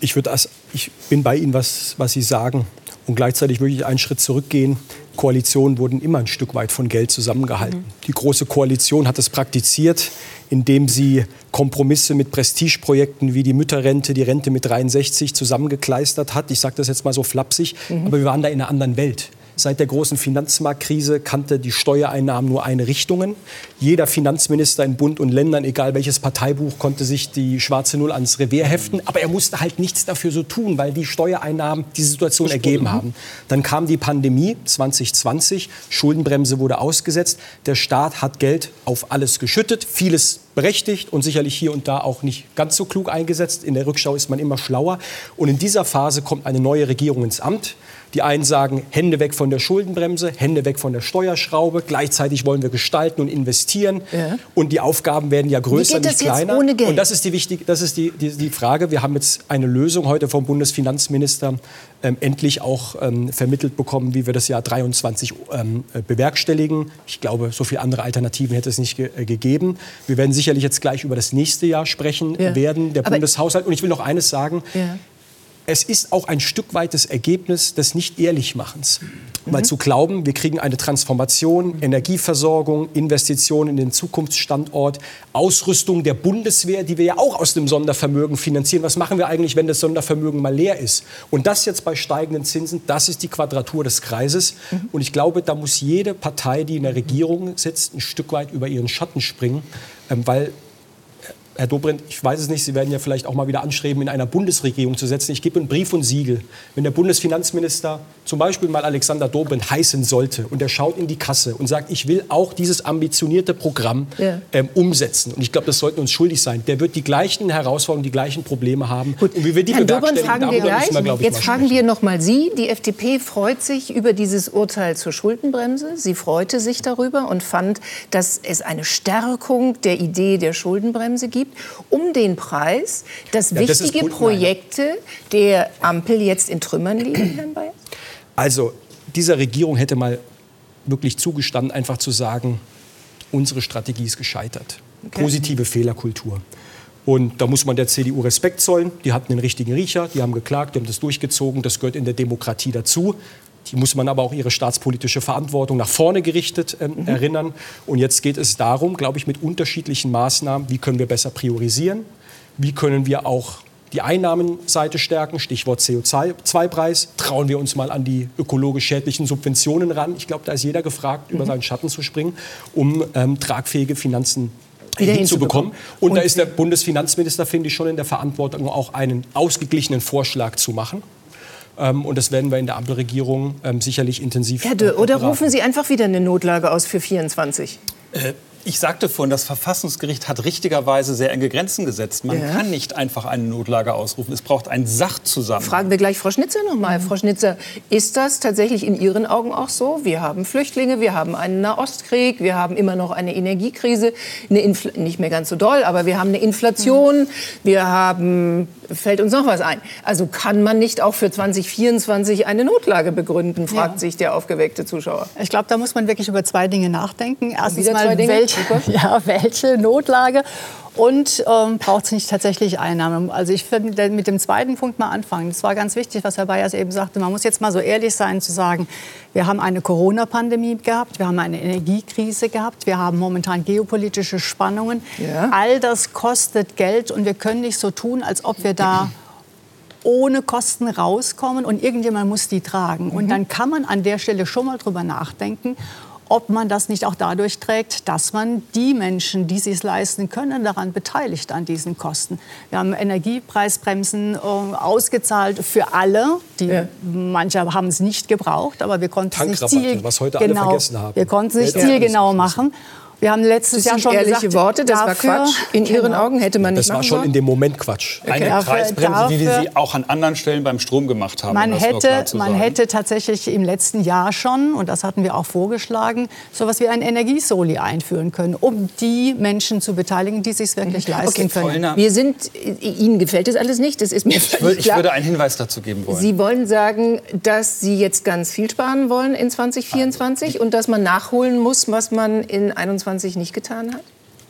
Ich, würde ich bin bei Ihnen, was, was Sie sagen. Und gleichzeitig würde ich einen Schritt zurückgehen. Koalitionen wurden immer ein Stück weit von Geld zusammengehalten. Mhm. Die Große Koalition hat es praktiziert, indem sie Kompromisse mit Prestigeprojekten wie die Mütterrente, die Rente mit 63 zusammengekleistert hat. Ich sage das jetzt mal so flapsig, mhm. aber wir waren da in einer anderen Welt. Seit der großen Finanzmarktkrise kannte die Steuereinnahmen nur eine Richtung. Jeder Finanzminister in Bund und Ländern, egal welches Parteibuch, konnte sich die schwarze Null ans Revier heften. Aber er musste halt nichts dafür so tun, weil die Steuereinnahmen diese Situation ergeben haben. Dann kam die Pandemie 2020, Schuldenbremse wurde ausgesetzt. Der Staat hat Geld auf alles geschüttet, vieles berechtigt und sicherlich hier und da auch nicht ganz so klug eingesetzt. In der Rückschau ist man immer schlauer. Und in dieser Phase kommt eine neue Regierung ins Amt. Die einen sagen, Hände weg von der Schuldenbremse, Hände weg von der Steuerschraube. Gleichzeitig wollen wir gestalten und investieren. Ja. Und die Aufgaben werden ja größer, nicht kleiner. Und das ist, die, wichtig, das ist die, die, die Frage. Wir haben jetzt eine Lösung heute vom Bundesfinanzminister ähm, endlich auch ähm, vermittelt bekommen, wie wir das Jahr 23 ähm, bewerkstelligen. Ich glaube, so viele andere Alternativen hätte es nicht ge äh, gegeben. Wir werden sicherlich jetzt gleich über das nächste Jahr sprechen ja. werden, der Aber Bundeshaushalt. Und ich will noch eines sagen. Ja es ist auch ein Stück weit das Ergebnis des Nicht-Ehrlichmachens. Mhm. Weil zu glauben, wir kriegen eine Transformation, Energieversorgung, Investitionen in den Zukunftsstandort, Ausrüstung der Bundeswehr, die wir ja auch aus dem Sondervermögen finanzieren. Was machen wir eigentlich, wenn das Sondervermögen mal leer ist? Und das jetzt bei steigenden Zinsen, das ist die Quadratur des Kreises. Mhm. Und ich glaube, da muss jede Partei, die in der Regierung sitzt, ein Stück weit über ihren Schatten springen, ähm, weil Herr Dobrindt, ich weiß es nicht, Sie werden ja vielleicht auch mal wieder anstreben, in einer Bundesregierung zu setzen. Ich gebe einen Brief und Siegel. Wenn der Bundesfinanzminister zum Beispiel mal Alexander Dobrindt heißen sollte und er schaut in die Kasse und sagt, ich will auch dieses ambitionierte Programm ja. ähm, umsetzen. Und ich glaube, das sollten uns schuldig sein. Der wird die gleichen Herausforderungen, die gleichen Probleme haben. Gut. Und wie wir die Herrn Dobrindt fragen wir gleich. Wir, Jetzt fragen wir noch mal Sie. Die FDP freut sich über dieses Urteil zur Schuldenbremse. Sie freute sich darüber und fand, dass es eine Stärkung der Idee der Schuldenbremse gibt gibt, um den Preis, dass ja, wichtige das Projekte der Ampel jetzt in Trümmern liegen, Herrn Bayer? Also, dieser Regierung hätte mal wirklich zugestanden, einfach zu sagen, unsere Strategie ist gescheitert. Okay. Positive Fehlerkultur. Und da muss man der CDU Respekt zollen. Die hatten den richtigen Riecher, die haben geklagt, die haben das durchgezogen. Das gehört in der Demokratie dazu. Die muss man aber auch ihre staatspolitische Verantwortung nach vorne gerichtet äh, mhm. erinnern. Und jetzt geht es darum, glaube ich, mit unterschiedlichen Maßnahmen, wie können wir besser priorisieren, wie können wir auch die Einnahmenseite stärken, Stichwort CO2-Preis. Trauen wir uns mal an die ökologisch schädlichen Subventionen ran. Ich glaube, da ist jeder gefragt, mhm. über seinen Schatten zu springen, um ähm, tragfähige Finanzen hinzubekommen. Und, Und da ist der Bundesfinanzminister, finde ich, schon in der Verantwortung, auch einen ausgeglichenen Vorschlag zu machen. Ähm, und das werden wir in der Ampelregierung ähm, sicherlich intensiv. Herr Dö, oder rufen Sie einfach wieder eine Notlage aus für 24? Äh, ich sagte vorhin, das Verfassungsgericht hat richtigerweise sehr enge Grenzen gesetzt. Man ja. kann nicht einfach eine Notlage ausrufen. Es braucht einen Sachzusammenhang. Fragen wir gleich Frau Schnitzer noch mal. Mhm. Frau Schnitzer, ist das tatsächlich in Ihren Augen auch so? Wir haben Flüchtlinge, wir haben einen Nahostkrieg, wir haben immer noch eine Energiekrise, eine nicht mehr ganz so doll, aber wir haben eine Inflation, mhm. wir haben fällt uns noch was ein. Also kann man nicht auch für 2024 eine Notlage begründen, fragt ja. sich der aufgeweckte Zuschauer. Ich glaube, da muss man wirklich über zwei Dinge nachdenken. Erstens mal, welche, ja, welche Notlage und ähm, braucht es nicht tatsächlich Einnahmen? Also ich finde, mit dem zweiten Punkt mal anfangen. Das war ganz wichtig, was Herr Bayers eben sagte. Man muss jetzt mal so ehrlich sein zu sagen, wir haben eine Corona-Pandemie gehabt, wir haben eine Energiekrise gehabt, wir haben momentan geopolitische Spannungen. Ja. All das kostet Geld und wir können nicht so tun, als ob wir da ohne Kosten rauskommen und irgendjemand muss die tragen. Und mhm. dann kann man an der Stelle schon mal drüber nachdenken, ob man das nicht auch dadurch trägt, dass man die Menschen, die es leisten können, daran beteiligt an diesen Kosten. Wir haben Energiepreisbremsen äh, ausgezahlt für alle. Die, ja. Manche haben es nicht gebraucht, aber wir konnten es nicht ziel, was heute alle genau, vergessen haben. Wir konnten es nicht zielgenau machen. Wir haben letztes Jahr schon ehrliche gesagt, Worte, das dafür, war Quatsch. In genau. Ihren Augen hätte man nicht Das war schon in dem Moment Quatsch. Okay. Eine dafür, Preisbremse, dafür, wie wir sie auch an anderen Stellen beim Strom gemacht haben. Man, hätte, man hätte tatsächlich im letzten Jahr schon, und das hatten wir auch vorgeschlagen, so etwas wie ein Energiesoli einführen können, um die Menschen zu beteiligen, die sich wirklich leisten okay, können. Wir sind, Ihnen gefällt das alles nicht, das ist mir ich, würde, ich würde einen Hinweis dazu geben wollen. Sie wollen sagen, dass Sie jetzt ganz viel sparen wollen in 2024 also, und dass man nachholen muss, was man in 2021 nicht getan hat?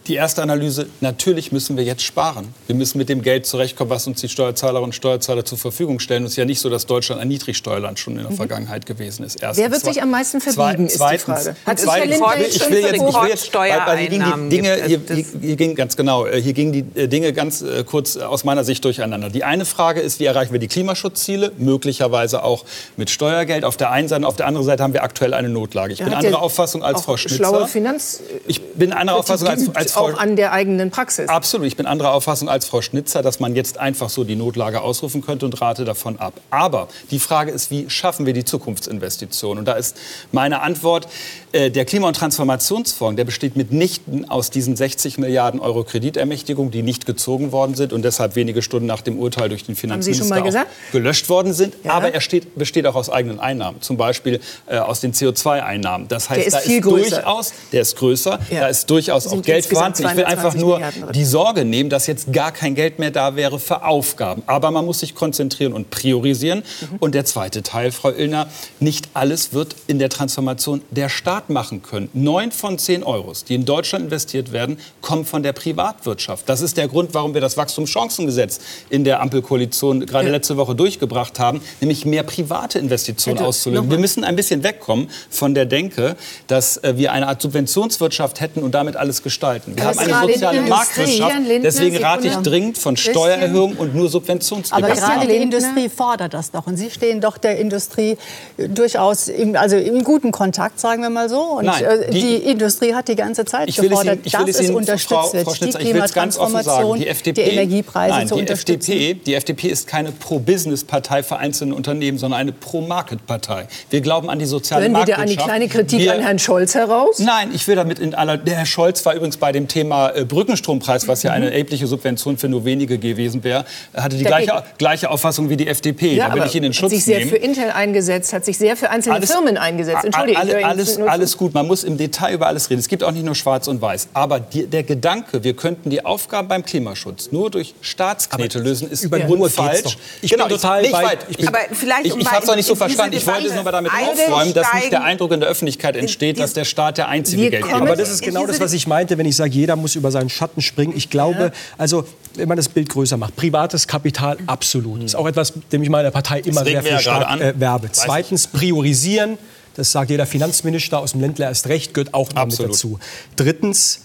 Die erste Analyse, natürlich müssen wir jetzt sparen. Wir müssen mit dem Geld zurechtkommen, was uns die Steuerzahlerinnen und Steuerzahler zur Verfügung stellen. Es ist ja nicht so, dass Deutschland ein Niedrigsteuerland schon in der mhm. Vergangenheit gewesen ist. Erstens. Wer wird sich am meisten verbiegen, ist die Frage. Hat zweitens, ich will jetzt, ich will jetzt weil, weil hier gingen die Dinge, hier, hier, hier ging ganz genau, äh, hier gingen die äh, Dinge ganz äh, kurz aus meiner Sicht durcheinander. Die eine Frage ist, wie erreichen wir die Klimaschutzziele? Möglicherweise auch mit Steuergeld auf der einen Seite. Auf der anderen Seite haben wir aktuell eine Notlage. Ich bin anderer Auffassung als Frau Schnitzer. Schlaue Finanz ich bin anderer Auffassung als, als Frau auch an der eigenen Praxis. Absolut. Ich bin anderer Auffassung als Frau Schnitzer, dass man jetzt einfach so die Notlage ausrufen könnte und rate davon ab. Aber die Frage ist, wie schaffen wir die Zukunftsinvestitionen? Und da ist meine Antwort, äh, der Klima- und Transformationsfonds, der besteht mitnichten aus diesen 60 Milliarden Euro Kreditermächtigung, die nicht gezogen worden sind und deshalb wenige Stunden nach dem Urteil durch den Finanzminister gelöscht worden sind. Ja. Aber er steht, besteht auch aus eigenen Einnahmen, zum Beispiel äh, aus den CO2-Einnahmen. Das heißt, der ist da ist größer. durchaus, der ist größer, ja. da ist durchaus auch Geld vorhanden. Ich will einfach nur die Sorge nehmen, dass jetzt gar kein Geld mehr da wäre für Aufgaben. Aber man muss sich konzentrieren und priorisieren. Mhm. Und der zweite Teil, Frau Illner, nicht alles wird in der Transformation der Staat machen können. Neun von zehn Euros, die in Deutschland investiert werden, kommen von der Privatwirtschaft. Das ist der Grund, warum wir das Wachstumschancengesetz in der Ampelkoalition gerade ja. letzte Woche durchgebracht haben, nämlich mehr private Investitionen auszulösen. Wir müssen ein bisschen wegkommen von der Denke, dass äh, wir eine Art Subventionswirtschaft hätten und damit alles gestalten. Wir haben eine soziale Marktwirtschaft. Deswegen rate ich dringend von Steuererhöhungen und nur Subventionsdebatten. Aber gerade die Industrie fordert das doch. Und Sie stehen doch der Industrie durchaus im, also im guten Kontakt, sagen wir mal so. Und Nein, äh, die, die, Industrie hat die ganze Zeit gefordert, Ihnen, dass es unterstützt Frau, wird. Frau Schnitzer, die Klimatransformation, die, FDP, die Energiepreise nein, zu die unterstützen. FDP, die FDP ist keine Pro-Business-Partei für einzelne Unternehmen, sondern eine Pro-Market-Partei. Wir glauben an die soziale Hören Marktwirtschaft. Hören wir da eine kleine Kritik wir, an Herrn Scholz heraus? Nein, ich will damit in aller... Der Herr Scholz war übrigens bei dem Thema äh, Brückenstrompreis, was ja eine mhm. erhebliche Subvention für nur wenige gewesen wäre, hatte die gleiche, gleiche Auffassung wie die FDP. Ja, da will ich Ihnen in Schutz nehmen. Hat sich sehr nehmen. für Intel eingesetzt, hat sich sehr für einzelne alles, Firmen eingesetzt. Entschuldigung. Alles, alles, alles gut, man muss im Detail über alles reden. Es gibt auch nicht nur Schwarz und Weiß. Aber die, der Gedanke, wir könnten die Aufgaben beim Klimaschutz nur durch Staatsknete lösen, ist über ja. falsch. Ich genau, bin total ich, weit. Ich, aber vielleicht ich, ich habe es noch nicht so verstanden. Ich wollte es nur mal damit aufräumen, dass nicht der Eindruck in der Öffentlichkeit entsteht, dass der Staat der einzige Geldgeber ist. Aber das ist genau das, was ich meinte, wenn ich sage, jeder muss über seinen Schatten springen. Ich glaube, also wenn man das Bild größer macht, privates Kapital absolut. Das ist auch etwas, dem ich meiner Partei immer sehr viel stark äh, werbe. Zweitens priorisieren. Das sagt jeder Finanzminister aus dem Ländler erst recht, gehört auch damit dazu. Drittens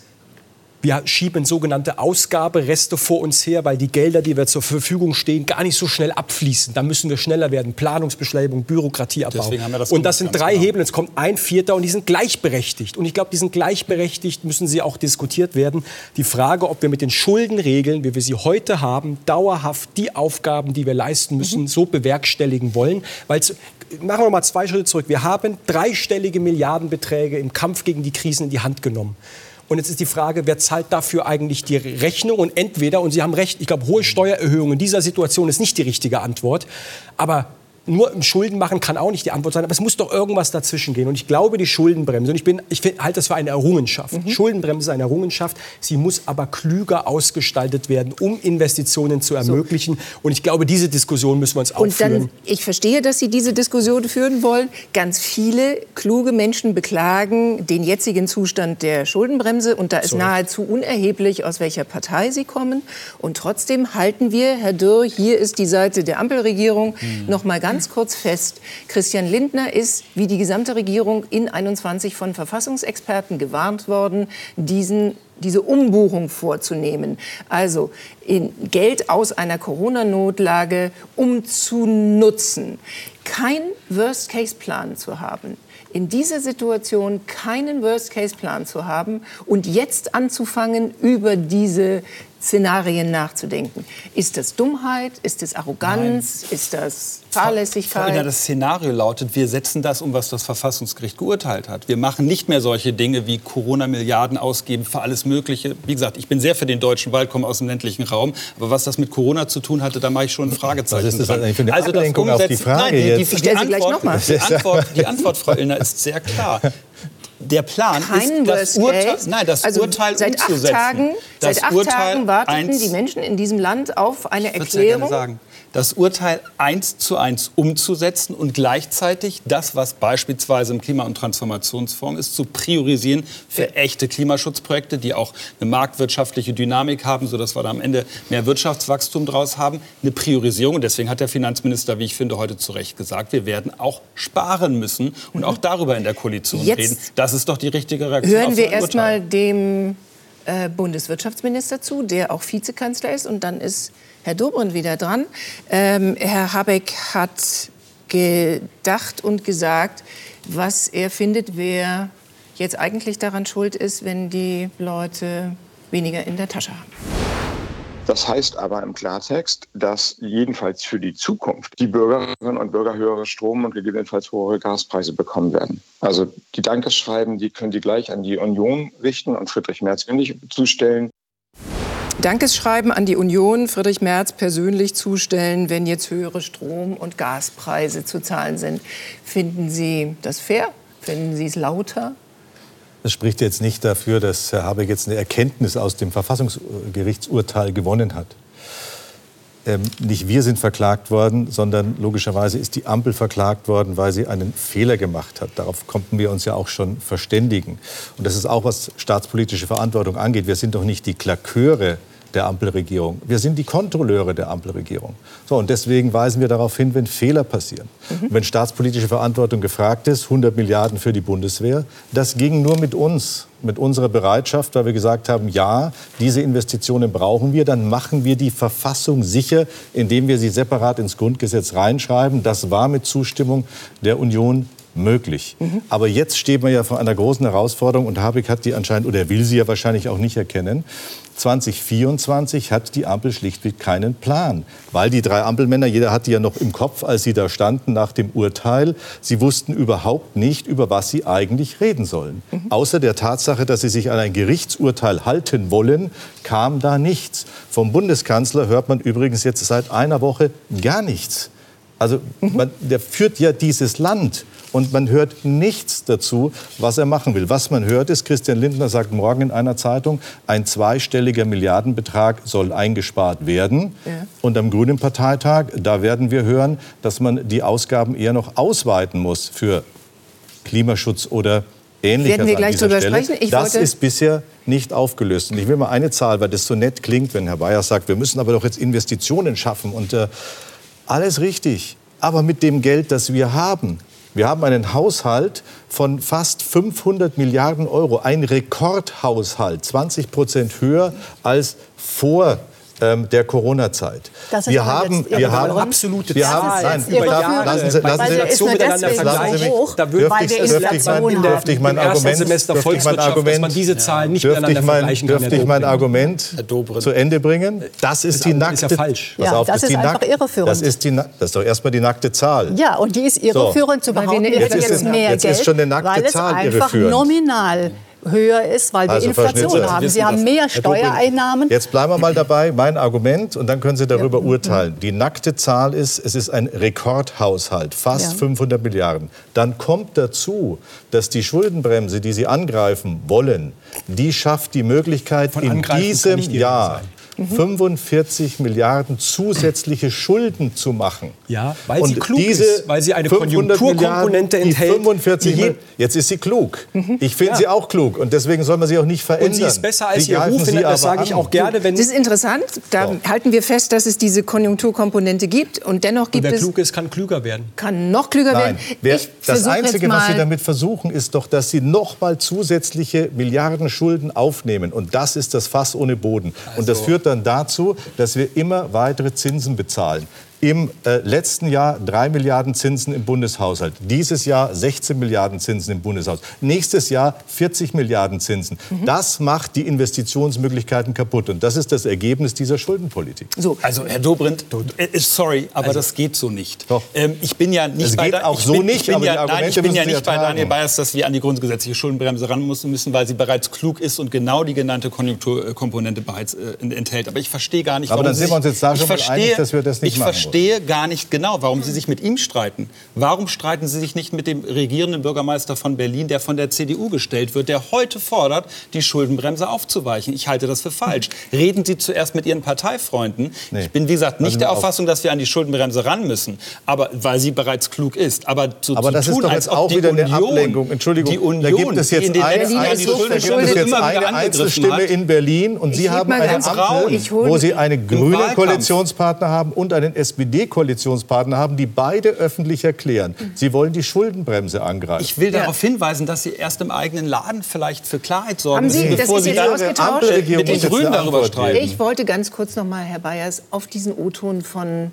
wir schieben sogenannte Ausgabereste vor uns her, weil die Gelder, die wir zur Verfügung stehen, gar nicht so schnell abfließen. Da müssen wir schneller werden. Planungsbeschleunigung, Bürokratieabbau. Das und das sind drei genau. Hebel. Jetzt kommt ein Vierter und die sind gleichberechtigt. Und ich glaube, die sind gleichberechtigt, müssen sie auch diskutiert werden. Die Frage, ob wir mit den Schuldenregeln, wie wir sie heute haben, dauerhaft die Aufgaben, die wir leisten müssen, mhm. so bewerkstelligen wollen. Weil machen wir mal zwei Schritte zurück. Wir haben dreistellige Milliardenbeträge im Kampf gegen die Krisen in die Hand genommen. Und jetzt ist die Frage, wer zahlt dafür eigentlich die Rechnung? Und entweder, und Sie haben recht, ich glaube, hohe Steuererhöhungen in dieser Situation ist nicht die richtige Antwort. Aber nur im Schulden machen kann auch nicht die Antwort sein, aber es muss doch irgendwas dazwischen gehen. Und ich glaube, die Schuldenbremse, und ich, bin, ich halte das für eine Errungenschaft. Mhm. Schuldenbremse ist eine Errungenschaft, sie muss aber klüger ausgestaltet werden, um Investitionen zu ermöglichen. So. Und ich glaube, diese Diskussion müssen wir uns und aufführen. Dann, ich verstehe, dass Sie diese Diskussion führen wollen. Ganz viele kluge Menschen beklagen den jetzigen Zustand der Schuldenbremse. Und da ist so. nahezu unerheblich, aus welcher Partei sie kommen. Und trotzdem halten wir, Herr Dürr, hier ist die Seite der Ampelregierung, mhm. noch mal ganz ganz kurz fest. Christian Lindner ist, wie die gesamte Regierung, in 21 von Verfassungsexperten gewarnt worden, diesen diese Umbuchung vorzunehmen. Also Geld aus einer Corona-Notlage umzunutzen. Kein Worst-Case-Plan zu haben. In dieser Situation keinen Worst-Case-Plan zu haben und jetzt anzufangen, über diese Szenarien nachzudenken. Ist das Dummheit? Ist das Arroganz? Nein. Ist das Fahrlässigkeit? Frau das Szenario lautet, wir setzen das um, was das Verfassungsgericht geurteilt hat. Wir machen nicht mehr solche Dinge wie Corona-Milliarden ausgeben für alles Mögliche. Wie gesagt, ich bin sehr für den deutschen Wald, komme aus dem ländlichen Raum. Aber was das mit Corona zu tun hatte, da mache ich schon ein Fragezeichen. Was ist das eigentlich für eine also Ablenkung auf die Frage nein, die, die, die, die, Antwort, die, Antwort, die Antwort, Frau Illner, ist sehr klar der Plan Kein ist, das Urteil, nein, das also Urteil seit acht umzusetzen. Tagen, das seit acht Urteil Tagen warteten die Menschen in diesem Land auf eine ja Erklärung. sagen. Das Urteil eins zu eins umzusetzen und gleichzeitig das, was beispielsweise im Klima- und Transformationsfonds ist, zu priorisieren für echte Klimaschutzprojekte, die auch eine marktwirtschaftliche Dynamik haben, sodass wir da am Ende mehr Wirtschaftswachstum draus haben. Eine Priorisierung. Und deswegen hat der Finanzminister, wie ich finde, heute zu Recht gesagt, wir werden auch sparen müssen und auch darüber in der Koalition Mhm. Jetzt reden. Das ist doch die richtige Reaktion Hören wir so ein erst mal Urteil. dem äh, Bundeswirtschaftsminister zu, der auch Vizekanzler ist. Und dann ist Herr Dobrindt wieder dran. Ähm, Herr Habeck hat gedacht und gesagt, was er findet, wer jetzt eigentlich daran schuld ist, wenn die Leute weniger in der Tasche haben. Das heißt aber im Klartext, dass jedenfalls für die Zukunft die Bürgerinnen und Bürger höhere Strom- und gegebenenfalls höhere Gaspreise bekommen werden. Also die Dankeschreiben, die können Sie gleich an die Union richten und Friedrich Merz ähnlich zustellen. Dankesschreiben an die Union Friedrich Merz persönlich zustellen, wenn jetzt höhere Strom- und Gaspreise zu zahlen sind. Finden Sie das fair? Finden Sie es lauter? Das spricht jetzt nicht dafür, dass Herr Habeck jetzt eine Erkenntnis aus dem Verfassungsgerichtsurteil gewonnen hat. Ähm, nicht wir sind verklagt worden, sondern logischerweise ist die Ampel verklagt worden, weil sie einen Fehler gemacht hat. Darauf konnten wir uns ja auch schon verständigen. Und das ist auch, was staatspolitische Verantwortung angeht. Wir sind doch nicht die Klaköre der Ampelregierung. Wir sind die Kontrolleure der Ampelregierung. So, und deswegen weisen wir darauf hin, wenn Fehler passieren. Und wenn staatspolitische Verantwortung gefragt ist, 100 Milliarden für die Bundeswehr, das ging nur mit uns, mit unserer Bereitschaft, weil wir gesagt haben, ja, diese Investitionen brauchen wir, dann machen wir die Verfassung sicher, indem wir sie separat ins Grundgesetz reinschreiben. Das war mit Zustimmung der Union möglich. Aber jetzt stehen wir ja vor einer großen Herausforderung und Habeck hat die anscheinend, oder er will sie ja wahrscheinlich auch nicht erkennen. 2024 hat die Ampel schlichtweg keinen Plan, weil die drei Ampelmänner, jeder hatte ja noch im Kopf, als sie da standen nach dem Urteil, sie wussten überhaupt nicht, über was sie eigentlich reden sollen. Außer der Tatsache, dass sie sich an ein Gerichtsurteil halten wollen, kam da nichts. Vom Bundeskanzler hört man übrigens jetzt seit einer Woche gar nichts. Also man, der führt ja dieses Land und man hört nichts dazu, was er machen will. Was man hört ist, Christian Lindner sagt morgen in einer Zeitung, ein zweistelliger Milliardenbetrag soll eingespart werden. Ja. Und am Grünen Parteitag, da werden wir hören, dass man die Ausgaben eher noch ausweiten muss für Klimaschutz oder Ähnliches Werden wir gleich drüber Stelle. sprechen. Ich das ist bisher nicht aufgelöst. Und ich will mal eine Zahl, weil das so nett klingt, wenn Herr Bayer sagt, wir müssen aber doch jetzt Investitionen schaffen. Und äh, alles richtig. Aber mit dem Geld, das wir haben. Wir haben einen Haushalt von fast 500 Milliarden Euro. Ein Rekordhaushalt. 20 Prozent höher als vor ähm, der Corona-Zeit. Das ist wir haben, wir haben, absolute wir Zahl. haben, nein, darf- Führung. lassen Sie, Weil lassen der Sie, ist lassen miteinander Sie vergleichen. mich, Da dürfte ich, dürfte ich mein, dürfte ich mein Argument, Semester dürfte ich mein dass Argument, man diese Zahlen nicht dürfte ich miteinander mein, dürfte ich mein. Argument zu Ende bringen? Das ist die ist ja nackte, falsch. Pass Ja, auf, das ist die ist nackte- irreführend. Das ist, die, das ist doch erstmal die nackte Zahl. Ja, und die ist irreführend zu behaupten, Jetzt ist jetzt es- mehr jetzt Geld, ist schon eine nackte weil es Zahl einfach irreführend. nominal höher ist, weil wir Also, Inflation haben. wissen Sie haben das. mehr Steuereinnahmen. Jetzt bleiben wir mal dabei, mein Argument, und dann können Sie darüber urteilen. Die nackte Zahl ist, es ist ein Rekordhaushalt, fast Ja. 500 Milliarden. Dann kommt dazu, dass die Schuldenbremse, die Sie angreifen wollen, die schafft die Möglichkeit, Von in diesem Jahr sein. 45 Milliarden zusätzliche Schulden zu machen. Ja, weil sie Und klug diese ist, weil sie eine 500 Konjunkturkomponente enthält, 45 die Jetzt ist sie klug. Ich finde Ja. sie auch klug und deswegen soll man sie auch nicht verändern. Und sie ist besser als Sie ihr Ruf, sie das sage ich an. auch gerne, wenn Das ist interessant. Da So. halten wir fest, dass es diese Konjunkturkomponente gibt. Und dennoch gibt wer es, klug ist, kann klüger werden. kann noch klüger Nein, werden. wer, Ich das Einzige, was Sie damit versuchen, ist doch, dass Sie noch mal zusätzliche Milliarden Schulden aufnehmen. Und das ist das Fass ohne Boden. Und das führt dann dazu, dass wir immer weitere Zinsen bezahlen. Im äh, letzten Jahr 3 Milliarden Zinsen im Bundeshaushalt. Dieses Jahr 16 Milliarden Zinsen im Bundeshaushalt. Nächstes Jahr 40 Milliarden Zinsen. Mhm. Das macht die Investitionsmöglichkeiten kaputt. Und das ist das Ergebnis dieser Schuldenpolitik. So, Also Herr Dobrindt, äh, sorry, aber das geht so nicht. Doch. Ähm, ich bin ja nicht bei Da- so bin, nicht, ich bin aber ja, nein, bin ja nicht bei. Daniel Bayers, dass wir an die grundgesetzliche Schuldenbremse ran müssen, weil sie bereits klug ist und genau die genannte Konjunkturkomponente bereits äh, enthält. Aber ich verstehe gar nicht, Aber warum dann sind wir uns jetzt da schon mal verstehe, einig, dass wir das nicht ich machen verstehe gar nicht genau, warum Sie sich mit ihm streiten. Warum streiten Sie sich nicht mit dem regierenden Bürgermeister von Berlin, der von der CDU gestellt wird, der heute fordert, die Schuldenbremse aufzuweichen? Ich halte das für falsch. Reden Sie zuerst mit Ihren Parteifreunden. Nee. Ich bin, wie gesagt, nicht also der Auffassung, dass wir an die Schuldenbremse ran müssen, aber weil sie bereits klug ist. Aber, so aber das tun, ist doch jetzt auch wieder Union, eine Ablenkung. Entschuldigung, die Union, da gibt es jetzt eine, eine, eine Einzelstimme in Berlin und Sie haben eine Ampel, wo Sie einen grünen Koalitionspartner haben und einen SPD-Koalitionspartner haben, die beide öffentlich erklären, sie wollen die Schuldenbremse angreifen. Ich will darauf hinweisen, dass Sie erst im eigenen Laden vielleicht für Klarheit sorgen müssen, bevor Sie dann mit den Grünen darüber streiten. Ich wollte ganz kurz noch mal, Herr Bayers, auf diesen O-Ton von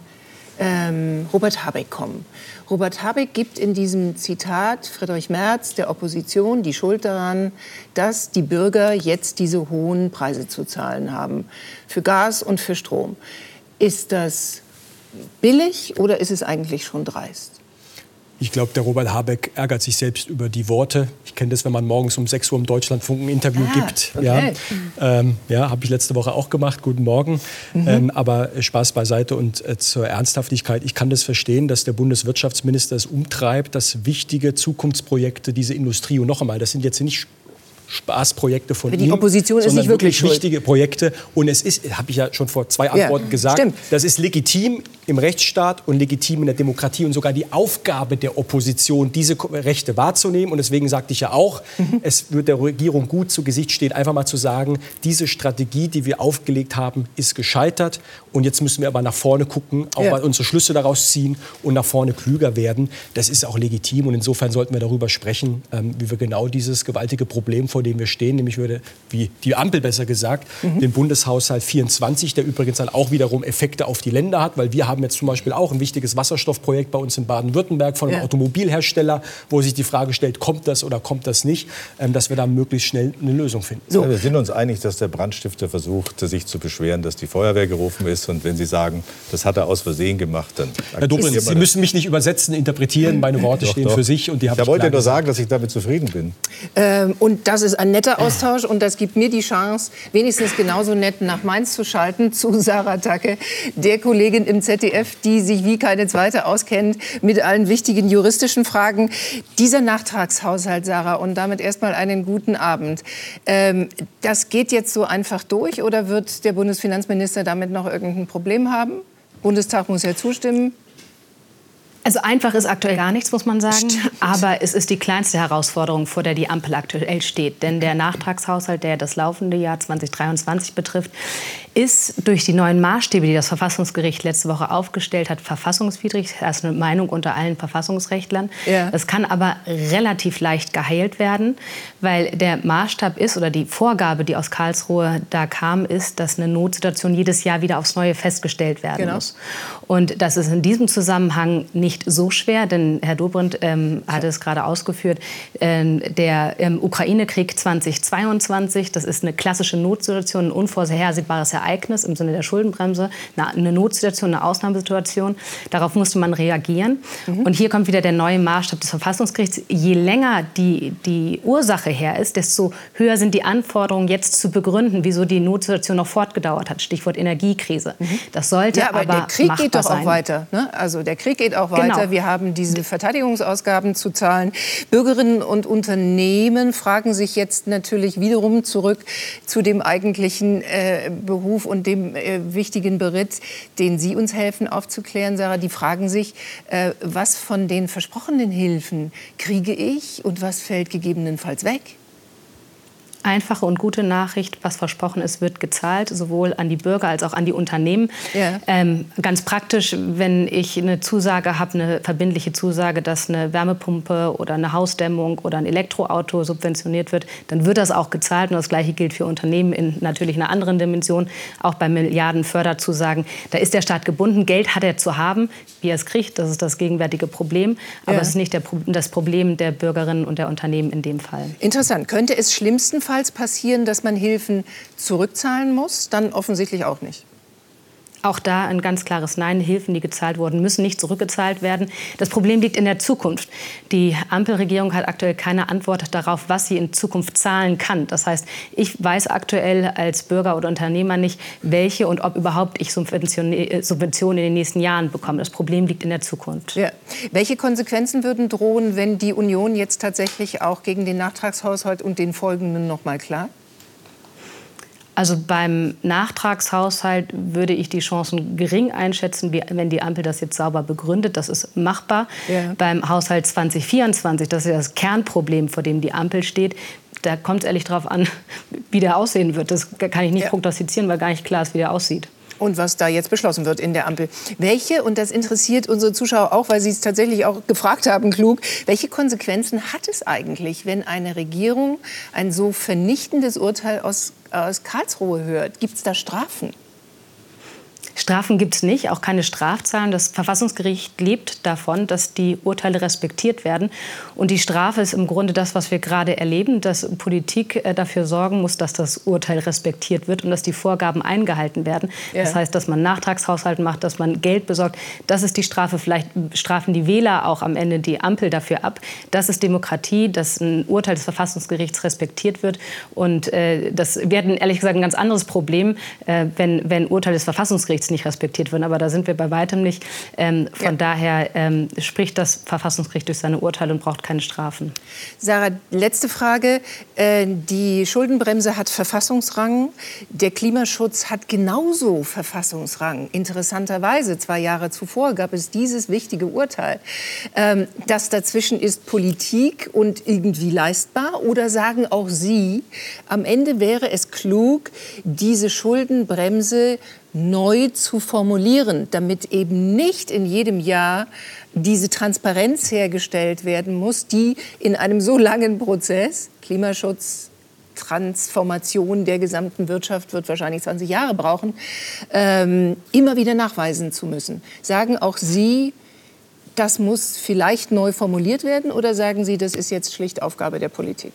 ähm, Robert Habeck kommen. Robert Habeck gibt in diesem Zitat Friedrich Merz der Opposition die Schuld daran, dass die Bürger jetzt diese hohen Preise zu zahlen haben für Gas und für Strom. Ist das billig oder ist es eigentlich schon dreist? Ich glaube, der Robert Habeck ärgert sich selbst über die Worte. Ich kenne das, wenn man morgens um 6 Uhr im Deutschlandfunk ein Interview ah, gibt. Okay. Ja, ähm, ja habe ich letzte Woche auch gemacht. Guten Morgen. Mhm. Ähm, aber Spaß beiseite und äh, zur Ernsthaftigkeit. Ich kann das verstehen, dass der Bundeswirtschaftsminister es umtreibt, dass wichtige Zukunftsprojekte diese Industrie und noch einmal, das sind jetzt nicht Spaßprojekte von die ihm, Opposition ist nicht wirklich, wirklich wichtige Projekte. Und es ist, habe ich ja schon vor zwei Antworten ja, gesagt, stimmt. das ist legitim im Rechtsstaat und legitim in der Demokratie und sogar die Aufgabe der Opposition, diese Rechte wahrzunehmen. Und deswegen sagte ich ja auch, mhm. es wird der Regierung gut zu Gesicht stehen, einfach mal zu sagen, diese Strategie, die wir aufgelegt haben, ist gescheitert. Und jetzt müssen wir aber nach vorne gucken, auch ja. mal unsere Schlüsse daraus ziehen und nach vorne klüger werden. Das ist auch legitim. Und insofern sollten wir darüber sprechen, ähm, wie wir genau dieses gewaltige Problem, vor dem wir stehen, nämlich würde, wie die Ampel besser gesagt, mhm. den Bundeshaushalt 24, der übrigens dann auch wiederum Effekte auf die Länder hat, weil wir haben jetzt zum Beispiel auch ein wichtiges Wasserstoffprojekt bei uns in Baden-Württemberg von einem ja. Automobilhersteller, wo sich die Frage stellt, kommt das oder kommt das nicht, ähm, dass wir da möglichst schnell eine Lösung finden. So. Ja, wir sind uns einig, dass der Brandstifter versucht, sich zu beschweren, dass die Feuerwehr gerufen ist. Und wenn Sie sagen, das hat er aus Versehen gemacht, dann. Herr Dobrindt, Sie müssen mich nicht übersetzen, interpretieren. Meine Worte doch, stehen doch. für sich und die ich. Wollte nur sagen, dass ich damit zufrieden bin. Ähm, und das ist ein netter Austausch und das gibt mir die Chance, wenigstens genauso nett nach Mainz zu schalten zu Sarah Tacke, der Kollegin im ZDF, die sich wie keine zweite auskennt mit allen wichtigen juristischen Fragen. Dieser Nachtragshaushalt, Sarah, und damit erstmal einen guten Abend. Ähm, das geht jetzt so einfach durch oder wird der Bundesfinanzminister damit noch irgendein Problem haben? Bundestag muss ja zustimmen. Also einfach ist aktuell gar nichts, muss man sagen. Stimmt. Aber es ist die kleinste Herausforderung, vor der die Ampel aktuell steht. Denn der Nachtragshaushalt, der das laufende Jahr 2023 betrifft, ist durch die neuen Maßstäbe, die das Verfassungsgericht letzte Woche aufgestellt hat, verfassungswidrig. Das ist eine Meinung unter allen Verfassungsrechtlern. Ja. Das kann aber relativ leicht geheilt werden, weil der Maßstab ist oder die Vorgabe, die aus Karlsruhe da kam, ist, dass eine Notsituation jedes Jahr wieder aufs Neue festgestellt werden genau. muss. Und das ist in diesem Zusammenhang nicht so schwer, denn Herr Dobrindt ähm, hatte es gerade ausgeführt, äh, der ähm, Ukraine-Krieg 2022, das ist eine klassische Notsituation, ein unvorhersehbares Ereignis im Sinne der Schuldenbremse, eine Notsituation, eine Ausnahmesituation. Darauf musste man reagieren. Mhm. Und hier kommt wieder der neue Maßstab des Verfassungsgerichts. Je länger die, die Ursache her ist, desto höher sind die Anforderungen, jetzt zu begründen, wieso die Notsituation noch fortgedauert hat. Stichwort Energiekrise. Mhm. Das sollte ja, aber, aber der Krieg geht doch auch weiter. Ne? Also der Krieg geht auch weiter. Genau. Wir haben diese Verteidigungsausgaben zu zahlen. Bürgerinnen und Unternehmen fragen sich jetzt natürlich wiederum zurück zu dem eigentlichen äh, Beruf und dem äh, wichtigen Beritt, den Sie uns helfen aufzuklären, Sarah, die fragen sich, äh, was von den versprochenen Hilfen kriege ich und was fällt gegebenenfalls weg? Einfache und gute Nachricht, was versprochen ist, wird gezahlt, sowohl an die Bürger als auch an die Unternehmen. Ja. Ähm, ganz praktisch, wenn ich eine Zusage habe, eine verbindliche Zusage, dass eine Wärmepumpe oder eine Hausdämmung oder ein Elektroauto subventioniert wird, dann wird das auch gezahlt. Und das Gleiche gilt für Unternehmen in natürlich einer anderen Dimension, auch bei Milliarden Förderzusagen. Da ist der Staat gebunden. Geld hat er zu haben, wie er es kriegt. Das ist das gegenwärtige Problem. Aber ja. es ist nicht der, das Problem der Bürgerinnen und der Unternehmen in dem Fall. Interessant. Könnte es schlimmstenfalls passieren, dass man Hilfen zurückzahlen muss? Dann offensichtlich auch nicht. Auch da ein ganz klares Nein. Hilfen, die gezahlt wurden, müssen nicht zurückgezahlt werden. Das Problem liegt in der Zukunft. Die Ampelregierung hat aktuell keine Antwort darauf, was sie in Zukunft zahlen kann. Das heißt, ich weiß aktuell als Bürger oder Unternehmer nicht, welche und ob überhaupt ich Subventionen in den nächsten Jahren bekomme. Das Problem liegt in der Zukunft. Ja. Welche Konsequenzen würden drohen, wenn die Union jetzt tatsächlich auch gegen den Nachtragshaushalt und den folgenden noch mal klar? Also beim Nachtragshaushalt würde ich die Chancen gering einschätzen, wenn die Ampel das jetzt sauber begründet. Das ist machbar. Ja. Beim Haushalt 2024, das ist ja das Kernproblem, vor dem die Ampel steht, da kommt es ehrlich darauf an, wie der aussehen wird. Das kann ich nicht ja. prognostizieren, weil gar nicht klar ist, wie der aussieht und was da jetzt beschlossen wird in der Ampel. Welche, und das interessiert unsere Zuschauer auch, weil sie es tatsächlich auch gefragt haben, klug, welche Konsequenzen hat es eigentlich, wenn eine Regierung ein so vernichtendes Urteil aus, aus Karlsruhe hört? Gibt es da Strafen? Strafen gibt es nicht, auch keine Strafzahlen. Das Verfassungsgericht lebt davon, dass die Urteile respektiert werden. Und die Strafe ist im Grunde das, was wir gerade erleben, dass Politik äh, dafür sorgen muss, dass das Urteil respektiert wird und dass die Vorgaben eingehalten werden. Ja. Das heißt, dass man Nachtragshaushalt macht, dass man Geld besorgt. Das ist die Strafe. Vielleicht strafen die Wähler auch am Ende die Ampel dafür ab. Das ist Demokratie, dass ein Urteil des Verfassungsgerichts respektiert wird. Und äh, das wäre ehrlich gesagt ein ganz anderes Problem, äh, wenn, wenn Urteil des Verfassungsgerichts nicht respektiert würden. Aber da sind wir bei weitem nicht. Ähm, von ja. daher ähm, spricht das Verfassungsgericht durch seine Urteile und braucht keine Strafen. Sarah, letzte Frage. Äh, die Schuldenbremse hat Verfassungsrang. Der Klimaschutz hat genauso Verfassungsrang. Interessanterweise, zwei Jahre zuvor gab es dieses wichtige Urteil. Ähm, das dazwischen ist Politik und irgendwie leistbar. Oder sagen auch Sie, am Ende wäre es klug, diese Schuldenbremse neu zu formulieren, damit eben nicht in jedem Jahr diese Transparenz hergestellt werden muss, die in einem so langen Prozess, Klimaschutz, Transformation der gesamten Wirtschaft wird wahrscheinlich 20 Jahre brauchen, ähm, immer wieder nachweisen zu müssen. Sagen auch Sie, das muss vielleicht neu formuliert werden oder sagen Sie, das ist jetzt schlicht Aufgabe der Politik?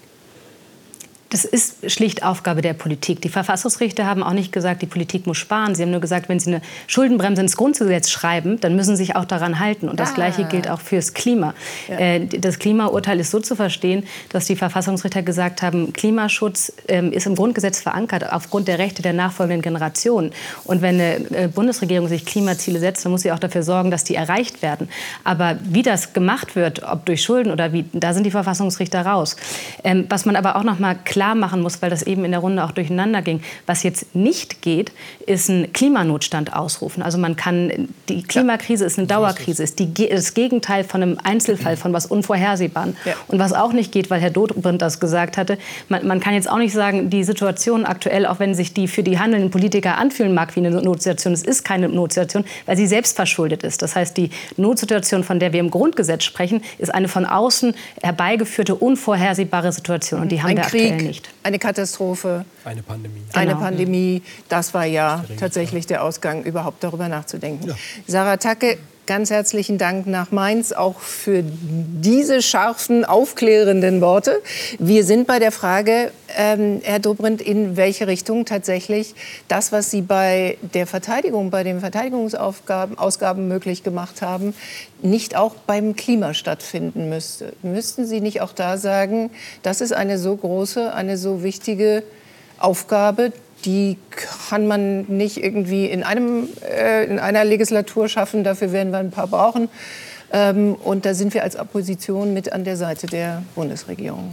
Das ist schlicht Aufgabe der Politik. Die Verfassungsrichter haben auch nicht gesagt, die Politik muss sparen. Sie haben nur gesagt, wenn sie eine Schuldenbremse ins Grundgesetz schreiben, dann müssen sie sich auch daran halten. Und das ah. Gleiche gilt auch fürs Klima. Ja. Äh, das Klimaurteil ist so zu verstehen, dass die Verfassungsrichter gesagt haben, Klimaschutz ähm, ist im Grundgesetz verankert aufgrund der Rechte der nachfolgenden Generationen. Und wenn eine äh, Bundesregierung sich Klimaziele setzt, dann muss sie auch dafür sorgen, dass die erreicht werden. Aber wie das gemacht wird, ob durch Schulden oder wie, da sind die Verfassungsrichter raus. Ähm, was man aber auch noch mal klar machen muss, weil das eben in der Runde auch durcheinander ging. Was jetzt nicht geht, ist ein Klimanotstand ausrufen. Also man kann, die Klimakrise ist eine Dauerkrise, ist die, das Gegenteil von einem Einzelfall, von was Unvorhersehbaren. Ja. Und was auch nicht geht, weil Herr Dobrindt das gesagt hatte, man, man, kann jetzt auch nicht sagen, die Situation aktuell, auch wenn sich die für die handelnden Politiker anfühlen mag wie eine Notsituation, es ist keine Notsituation, weil sie selbst verschuldet ist. Das heißt, die Notsituation, von der wir im Grundgesetz sprechen, ist eine von außen herbeigeführte, unvorhersehbare Situation. Und die haben Ein wir Krieg, nicht. Eine Katastrophe. Eine Pandemie. Eine genau. Pandemie. Das war ja tatsächlich der Ausgang, überhaupt darüber nachzudenken. Ja. Sarah Tacke, Ganz herzlichen Dank nach Mainz auch für diese scharfen, aufklärenden Worte. Wir sind bei der Frage, ähm, Herr Dobrindt, in welche Richtung tatsächlich das, was Sie bei der Verteidigung, bei den Verteidigungsausgaben Ausgaben möglich gemacht haben, nicht auch beim Klima stattfinden müsste. Müssten Sie nicht auch da sagen, das ist eine so große, eine so wichtige Aufgabe, die kann man nicht irgendwie in, einem, äh, in einer Legislatur schaffen. Dafür werden wir ein paar brauchen. Ähm, und da sind wir als Opposition mit an der Seite der Bundesregierung.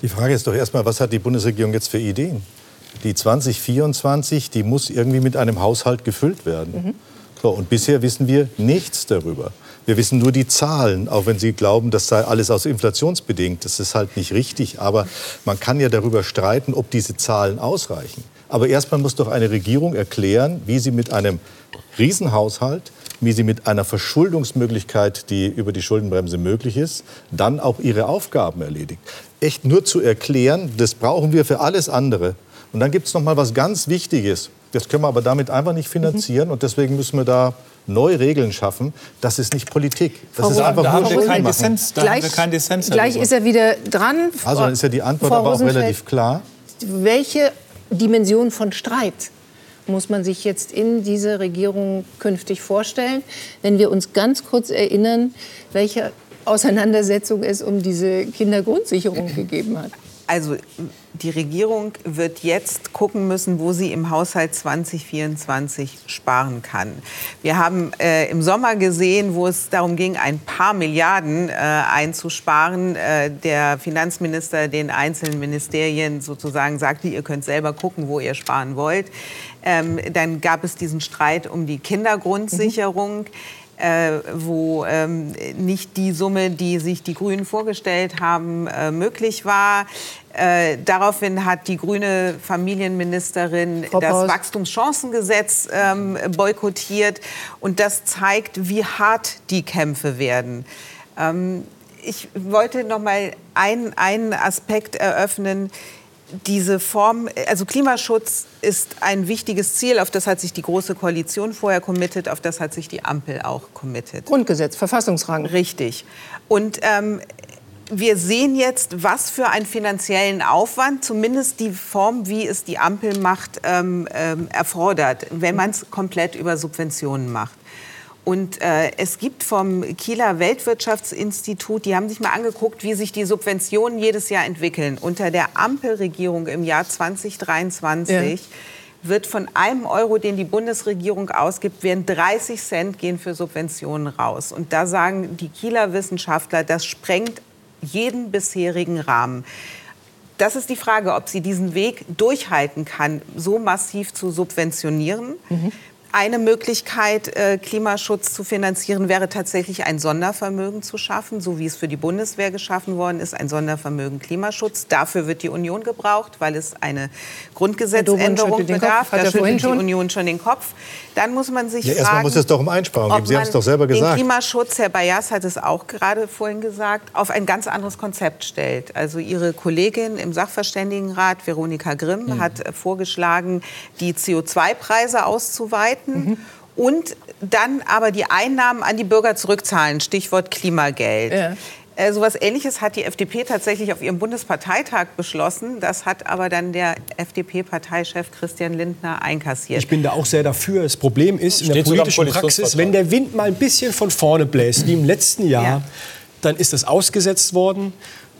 Die Frage ist doch erstmal, was hat die Bundesregierung jetzt für Ideen? Die 2024, die muss irgendwie mit einem Haushalt gefüllt werden. Mhm. So, und bisher wissen wir nichts darüber. Wir wissen nur die Zahlen, auch wenn Sie glauben, das sei alles aus inflationsbedingt. Das ist halt nicht richtig. Aber man kann ja darüber streiten, ob diese Zahlen ausreichen. Aber erstmal muss doch eine Regierung erklären, wie sie mit einem Riesenhaushalt, wie sie mit einer Verschuldungsmöglichkeit, die über die Schuldenbremse möglich ist, dann auch ihre Aufgaben erledigt. Echt nur zu erklären, das brauchen wir für alles andere. Und dann gibt es noch mal was ganz Wichtiges. Das können wir aber damit einfach nicht finanzieren. Und deswegen müssen wir da neue Regeln schaffen. Das ist nicht Politik. Das Frau ist einfach da haben wir keinen Dissens. Da gleich, haben wir keinen Dissens gleich ist er wieder dran. Also dann ist ja die Antwort Frau aber auch relativ klar. Welche Dimension von Streit muss man sich jetzt in dieser Regierung künftig vorstellen? Wenn wir uns ganz kurz erinnern, welche Auseinandersetzung es um diese Kindergrundsicherung gegeben hat. Also die Regierung wird jetzt gucken müssen, wo sie im Haushalt 2024 sparen kann. Wir haben äh, im Sommer gesehen, wo es darum ging, ein paar Milliarden äh, einzusparen. Äh, der Finanzminister den einzelnen Ministerien sozusagen sagte, ihr könnt selber gucken, wo ihr sparen wollt. Ähm, dann gab es diesen Streit um die Kindergrundsicherung. Mhm äh, wo ähm, nicht die Summe, die sich die Grünen vorgestellt haben, äh, möglich war. Äh, daraufhin hat die grüne Familienministerin Frau das Wachstumschancengesetz ähm, boykottiert. Und das zeigt, wie hart die Kämpfe werden. Ähm, ich wollte noch mal einen Aspekt eröffnen diese Form, also Klimaschutz ist ein wichtiges Ziel, auf das hat sich die Große Koalition vorher committed, auf das hat sich die Ampel auch committed. Grundgesetz, Verfassungsrang. Richtig. Und ähm, wir sehen jetzt, was für einen finanziellen Aufwand, zumindest die Form, wie es die Ampel macht, ähm, ähm, erfordert, wenn man es komplett über Subventionen macht. Und äh, es gibt vom Kieler Weltwirtschaftsinstitut, die haben sich mal angeguckt, wie sich die Subventionen jedes Jahr entwickeln. Unter der Ampelregierung im Jahr 2023 ja. wird von einem Euro, den die Bundesregierung ausgibt, werden 30 Cent gehen für Subventionen raus. Und da sagen die Kieler Wissenschaftler, das sprengt jeden bisherigen Rahmen. Das ist die Frage, ob sie diesen Weg durchhalten kann, so massiv zu subventionieren. Mhm. Eine Möglichkeit, äh, Klimaschutz zu finanzieren, wäre tatsächlich ein Sondervermögen zu schaffen, so wie es für die Bundeswehr geschaffen worden ist, ein Sondervermögen Klimaschutz. Dafür wird die Union gebraucht, weil es eine Grundgesetzänderung bedarf. Da schüttelt die Union schon den Kopf. Dann muss man sich ja, fragen, erstmal muss es doch um Einsparungen geben. Sie haben es doch selber gesagt. Den Klimaschutz, Herr Bayas hat es auch gerade vorhin gesagt, auf ein ganz anderes Konzept stellt. Also Ihre Kollegin im Sachverständigenrat, Veronika Grimm, mhm. hat vorgeschlagen, die CO2-Preise auszuweiten. Mhm. Und dann aber die Einnahmen an die Bürger zurückzahlen, Stichwort Klimageld. Ja. Äh, so etwas Ähnliches hat die FDP tatsächlich auf ihrem Bundesparteitag beschlossen. Das hat aber dann der FDP-Parteichef Christian Lindner einkassiert. Ich bin da auch sehr dafür. Das Problem ist in der politischen Praxis, wenn der Wind mal ein bisschen von vorne bläst, wie im letzten Jahr, ja. dann ist das ausgesetzt worden.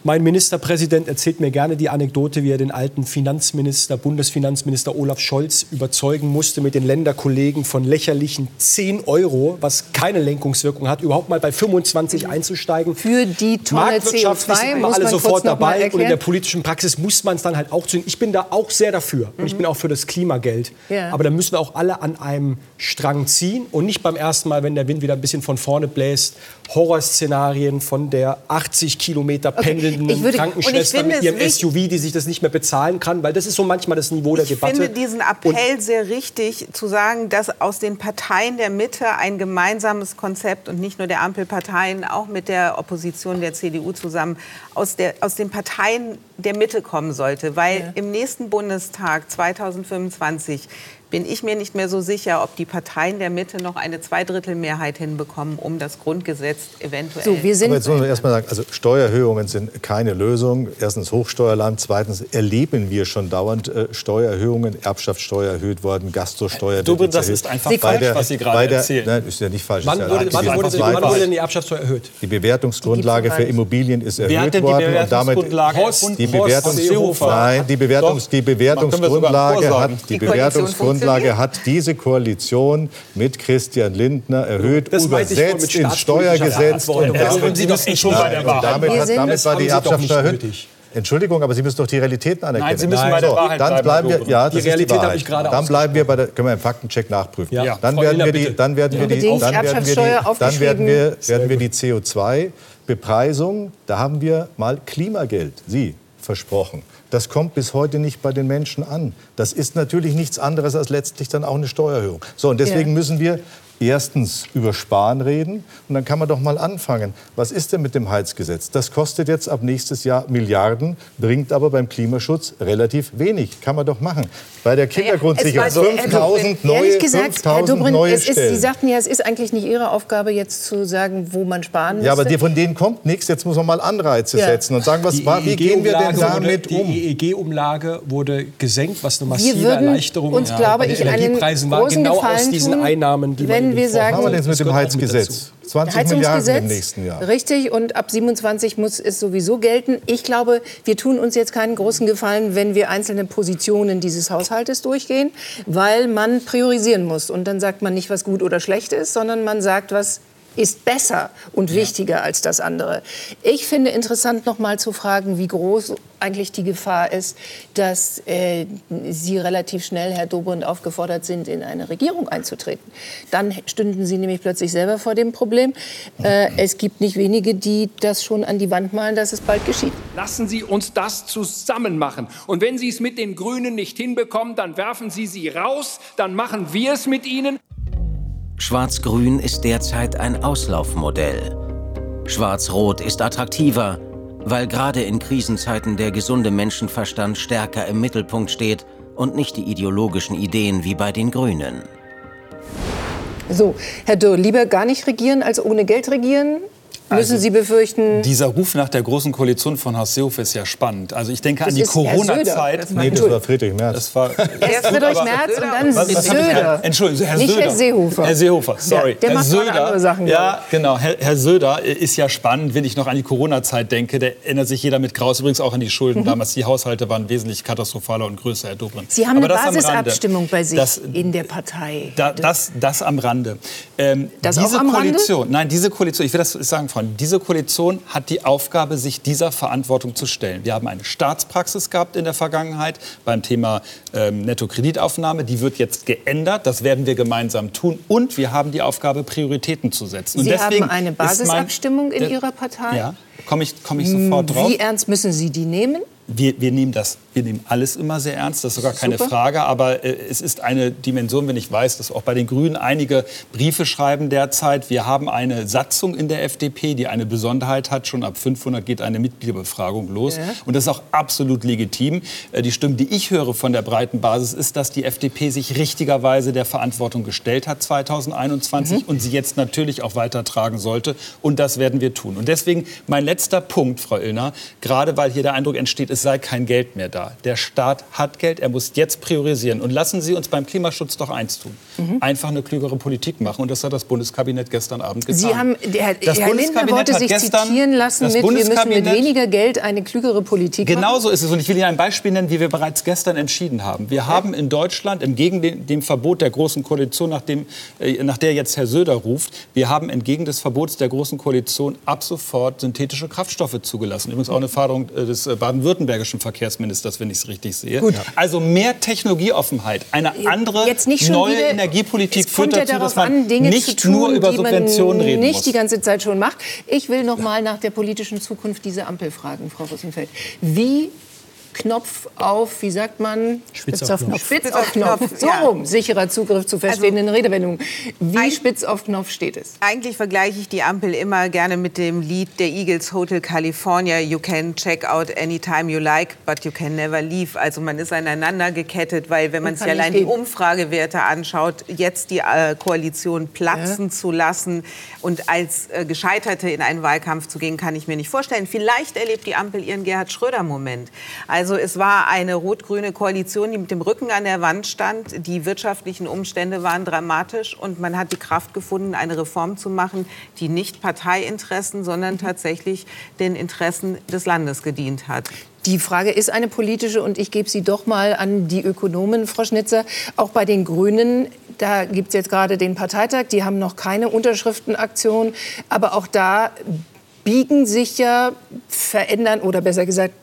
Mein Ministerpräsident erzählt mir gerne die Anekdote, wie er den alten Finanzminister, Bundesfinanzminister Olaf Scholz überzeugen musste, mit den Länderkollegen von lächerlichen 10 Euro, was keine Lenkungswirkung hat, überhaupt mal bei 25 einzusteigen. Für die Tonne CO2 sind immer alle sofort dabei und in der politischen Praxis muss man es dann halt auch tun. Ich bin da auch sehr dafür mhm. und ich bin auch für das Klimageld. Ja. Aber da müssen wir auch alle an einem Strang ziehen und nicht beim ersten Mal, wenn der Wind wieder ein bisschen von vorne bläst, Horrorszenarien von der 80 Kilometer pendelnden okay. würde, Krankenschwester mit ihrem SUV, die sich das nicht mehr bezahlen kann, weil das ist so manchmal das Niveau der ich Debatte. Ich finde diesen Appell und sehr richtig, zu sagen, dass aus den Parteien der Mitte ein gemeinsames Konzept und nicht nur der Ampelparteien, auch mit der Opposition der CDU zusammen, aus, der, aus den Parteien der Mitte kommen sollte. Weil ja. im nächsten Bundestag 2025 bin ich mir nicht mehr so sicher, ob die Parteien der Mitte noch eine Zweidrittelmehrheit hinbekommen, um das Grundgesetz eventuell. So, wir sind Aber jetzt muss man erstmal sagen, also Steuererhöhungen sind keine Lösung. Erstens Hochsteuerland, zweitens erleben wir schon dauernd äh, Steuererhöhungen, Erbschaftssteuer erhöht worden, Gastrosteuer. Du, das ist einfach Sie falsch, der, was Sie gerade der, erzählen. Nein, ist ja nicht falsch. Wann, wurde, wann, wurde, wann wurde, denn die Erbschaftssteuer erhöht? Die Bewertungsgrundlage für Immobilien ist erhöht worden und damit die Bewertungs Nein, die Bewertungs die Bewertungsgrundlage hat die Bewertungsgrundlage hat diese Koalition mit Christian Lindner erhöht, das übersetzt ins Steuergesetz. Und damit, Sie doch schon bei der Wahrheit. Damit, hat, damit war die Erbschaftssteuer erhöht. Entschuldigung, aber Sie müssen doch die Realitäten anerkennen. Nein, Sie müssen Nein. bei der so, Wahrheit dann bleiben. Wir, ja, die Realität habe ich gerade Dann bleiben wir bei der, können wir im Faktencheck nachprüfen. Ja. Dann, werden wir die, dann werden wir die, dann werden wir die, dann werden wir, werden wir die CO2-Bepreisung, da haben wir mal Klimageld, Sie, versprochen. Das kommt bis heute nicht bei den Menschen an. Das ist natürlich nichts anderes als letztlich dann auch eine Steuererhöhung. So, und deswegen ja. müssen wir erstens über Sparen reden und dann kann man doch mal anfangen. Was ist denn mit dem Heizgesetz? Das kostet jetzt ab nächstes Jahr Milliarden, bringt aber beim Klimaschutz relativ wenig. Kann man doch machen. Bei der Kindergrundsicherung 5000 neue, Ehrlich gesagt, 5000 Herr Dobrindt, neue es ist, Stellen. Sie sagten ja, es ist eigentlich nicht Ihre Aufgabe, jetzt zu sagen, wo man sparen müsste. Ja, aber von denen kommt nichts. Jetzt muss man mal Anreize Ja. setzen und sagen, was, Die war- wie gehen wir denn EEG-Umlage wurde- damit um? Die EEG-Umlage wurde gesenkt, was eine massive wir würden Erleichterung uns, bei glaube den ich, einen Energiepreisen war, großen genau Gefallen aus diesen tun, Einnahmen, die wenn in wir sagen, Was haben wir jetzt mit dem Heizgesetz? 20 Heizungsgesetz, Milliarden im nächsten Jahr. Richtig, und ab 27 muss es sowieso gelten. Ich glaube, wir tun uns jetzt keinen großen Gefallen, wenn wir einzelne Positionen dieses Haushaltes durchgehen, weil man priorisieren muss. Und dann sagt man nicht, was gut oder schlecht ist, sondern man sagt, was ist besser und wichtiger als das andere. Ich finde interessant, noch mal zu fragen, wie groß eigentlich die Gefahr ist, dass äh, Sie relativ schnell, Herr Dobrindt, aufgefordert sind, in eine Regierung einzutreten. Dann stünden Sie nämlich plötzlich selber vor dem Problem. Äh, es gibt nicht wenige, die das schon an die Wand malen, dass es bald geschieht. Lassen Sie uns das zusammen machen. Und wenn Sie es mit den Grünen nicht hinbekommen, dann werfen Sie sie raus, dann machen wir es mit ihnen. Schwarz-Grün ist derzeit ein Auslaufmodell. Schwarz-Rot ist attraktiver, weil gerade in Krisenzeiten der gesunde Menschenverstand stärker im Mittelpunkt steht und nicht die ideologischen Ideen wie bei den Grünen. So, Herr Dürr, lieber gar nicht regieren als ohne Geld regieren? Müssen Also, Sie befürchten, Dieser Ruf nach der großen Koalition von Horst Seehofer ist ja spannend. Also ich denke Das an die. Corona-Zeit. Das war- Nee, das war Friedrich Merz. Das war erst Friedrich Merz und dann Was- was Söder. Entschuldigung, Herr nicht Söder. Herr Seehofer. Herr Seehofer, sorry. Ja, der Herr macht Söder, andere Sachen. Ja, genau. Herr, Herr Söder ist ja spannend, wenn ich noch an die Corona-Zeit denke. Da erinnert sich jeder mit Graus übrigens auch an die Schulden. Mhm. Damals die Haushalte waren wesentlich katastrophaler und größer, Herr Dobrindt. Sie haben Aber eine Rande. Basisabstimmung bei sich Das, in der Partei. da, das, das am Rande. Ähm, Das diese auch am Rande? Koalition, nein, diese Koalition, ich will das sagen, Freunde, diese Koalition hat die Aufgabe, sich dieser Verantwortung zu stellen. Wir haben eine Staatspraxis gehabt in der Vergangenheit beim Thema ähm, Nettokreditaufnahme. Die wird jetzt geändert. Das werden wir gemeinsam tun. Und wir haben die Aufgabe, Prioritäten zu setzen. Und Sie haben eine mein- Basisabstimmung in Ihrer Partei. Ja, komme ich, komm ich sofort drauf. Wie ernst müssen Sie die nehmen? Wir, wir, nehmen das, wir nehmen alles immer sehr ernst, das ist sogar keine Super. Frage. Aber äh, es ist eine Dimension, wenn ich weiß, dass auch bei den Grünen einige Briefe schreiben derzeit. Wir haben eine Satzung in der FDP, die eine Besonderheit hat. Schon ab 500 geht eine Mitgliederbefragung los. Ja. Und das ist auch absolut legitim. Äh, die Stimmen, die ich höre von der breiten Basis, ist, dass die FDP sich richtigerweise der Verantwortung gestellt hat 2021 Mhm. und sie jetzt natürlich auch weitertragen sollte. Und das werden wir tun. Und deswegen mein letzter Punkt, Frau Illner, gerade weil hier der Eindruck entsteht, es sei kein Geld mehr da. Der Staat hat Geld, er muss jetzt priorisieren. Und lassen Sie uns beim Klimaschutz doch eins tun. Mhm. Einfach eine klügere Politik machen. Und das hat das Bundeskabinett gestern Abend getan. Sie haben, Herr- das Herr Lindner wollte sich zitieren lassen mit, wir müssen mit weniger Geld eine klügere Politik machen. Genau so ist es. Und ich will Ihnen ein Beispiel nennen, wie wir bereits gestern entschieden haben. Wir haben in Deutschland, entgegen dem, dem Verbot der Großen Koalition, nach, dem, äh, nach der jetzt Herr Söder ruft, wir haben entgegen des Verbots der Großen Koalition ab sofort synthetische Kraftstoffe zugelassen. Übrigens auch eine Forderung äh, des äh, baden-württembergischen Verkehrsministers, wenn ich es richtig sehe. Gut. Also mehr Technologieoffenheit, eine andere Jetzt nicht schon neue wieder, Energiepolitik es kommt führt ja dazu, darauf dass man an, Dinge nicht tun, nur über Subventionen reden nicht muss. die ganze Zeit schon macht. Ich will noch mal nach der politischen Zukunft dieser Ampel fragen, Frau Rosenfeld. Wie Knopf auf, wie sagt man? Spitz auf Knopf. Spitz auf Knopf. So ja. rum. Sicherer Zugriff zu verstehenden Redewendungen. Wie spitz auf Knopf steht es? Eigentlich vergleiche ich die Ampel immer gerne mit dem Lied der Eagles Hotel California. You can check out anytime you like, but you can never leave. Also man ist aneinander gekettet, weil wenn man sich allein die. Umfragewerte anschaut, jetzt die äh, Koalition platzen zu lassen und als äh, Gescheiterte in einen Wahlkampf zu gehen, kann ich mir nicht vorstellen. Vielleicht erlebt die Ampel ihren Gerhard Schröder-Moment. Also es war eine rot-grüne Koalition, die mit dem Rücken an der Wand stand. Die wirtschaftlichen Umstände waren dramatisch und man hat die Kraft gefunden, eine Reform zu machen, die nicht Parteiinteressen, sondern tatsächlich den Interessen des Landes gedient hat. Die Frage ist eine politische und ich gebe sie doch mal an die Ökonomen, Frau Schnitzer. Auch bei den Grünen, da gibt es jetzt gerade den Parteitag, die haben noch keine Unterschriftenaktion, aber auch da biegen sich ja, verändern oder besser gesagt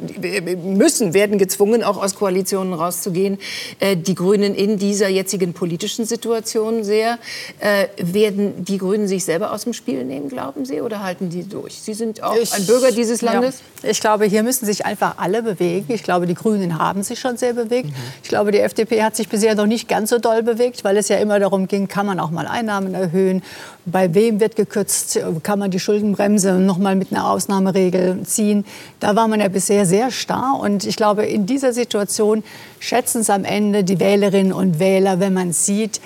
müssen, werden gezwungen, auch aus Koalitionen rauszugehen. Äh, die Grünen in dieser jetzigen politischen Situation sehr. Äh, werden die Grünen sich selber aus dem Spiel nehmen, glauben Sie, oder halten die durch? Sie sind auch ich, ein Bürger dieses Landes. Ja. Ich glaube, hier müssen sich einfach alle bewegen. Ich glaube, die Grünen haben sich schon sehr bewegt. Mhm. Ich glaube, die FDP hat sich bisher noch nicht ganz so doll bewegt, weil es ja immer darum ging, kann man auch mal Einnahmen erhöhen, bei wem wird gekürzt, kann man die Schuldenbremse noch mal mit einer Ausnahmeregel ziehen. Da war man ja bisher sehr starr und ich glaube, in dieser Situation schätzen es am Ende die Wählerinnen und Wähler, wenn man sieht,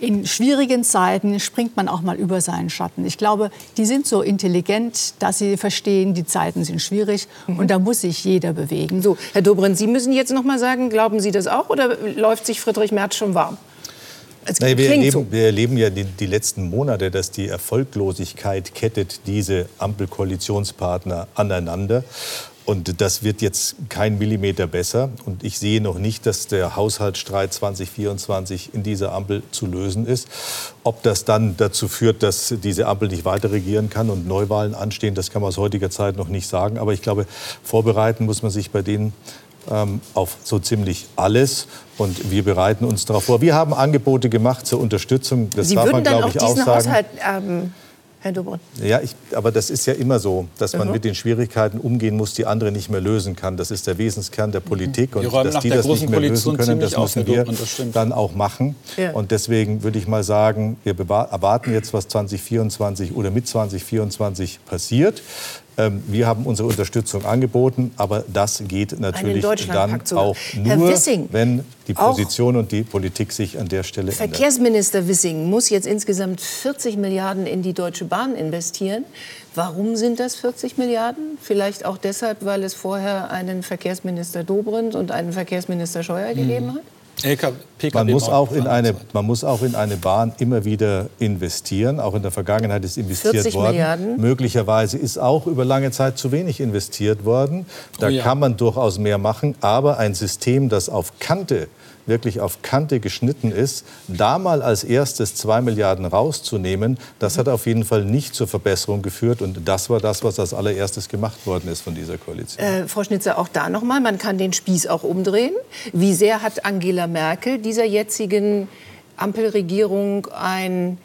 in schwierigen Zeiten springt man auch mal über seinen Schatten. Ich glaube, die sind so intelligent, dass sie verstehen, die Zeiten sind schwierig mhm. und da muss sich jeder bewegen. So, Herr Dobrindt, Sie müssen jetzt noch mal sagen, glauben Sie das auch oder läuft sich Friedrich Merz schon warm? Naja, wir, erleben, so. wir, erleben, ja die, die, letzten Monate, dass die Erfolglosigkeit kettet diese Ampelkoalitionspartner aneinander. Und das wird jetzt kein Millimeter besser. Und ich sehe noch nicht, dass der Haushaltsstreit 2024 in dieser Ampel zu lösen ist. Ob das dann dazu führt, dass diese Ampel nicht weiter regieren kann und Neuwahlen anstehen, das kann man aus heutiger Zeit noch nicht sagen. Aber ich glaube, vorbereiten muss man sich bei denen ähm, auf so ziemlich alles. Und wir bereiten uns darauf vor. Wir haben Angebote gemacht zur Unterstützung. Das Sie darf man, glaube ich, auch sagen. Haushalt, ähm Herr Dobrindt. Ja, ich, aber das ist ja immer so, dass man mhm. mit den Schwierigkeiten umgehen muss, die andere nicht mehr lösen kann. Das ist der Wesenskern der Politik. Mhm. Und dass die das nicht mehr lösen können, das müssen wir das dann auch machen. Ja. Und deswegen würde ich mal sagen, wir erwarten jetzt, was 2024 oder mit 2024 passiert. Ähm, wir haben unsere Unterstützung angeboten, aber das geht natürlich dann auch nur, Wissing, wenn die Position und die Politik sich an der Stelle ändert. Verkehrsminister Wissing muss jetzt insgesamt 40 Milliarden in die Deutsche Bahn investieren. Warum sind das 40 Milliarden? Vielleicht auch deshalb, weil es vorher einen Verkehrsminister Dobrindt und einen Verkehrsminister Scheuer gegeben mhm. Hat? man, muss auch in eine, man muss auch in eine Bahn immer wieder investieren. Auch in der Vergangenheit ist investiert worden. Milliarden. Möglicherweise ist auch über lange Zeit zu wenig investiert worden. Da oh ja. kann man durchaus mehr machen. Aber ein System, das auf Kante wirklich auf Kante geschnitten ist, da mal als erstes zwei Milliarden rauszunehmen, das hat auf jeden Fall nicht zur Verbesserung geführt. Und das war das, was als allererstes gemacht worden ist von dieser Koalition. Äh, Frau Schnitzer, auch da noch mal, man kann den Spieß auch umdrehen. Wie sehr hat Angela Merkel dieser jetzigen Ampelregierung ein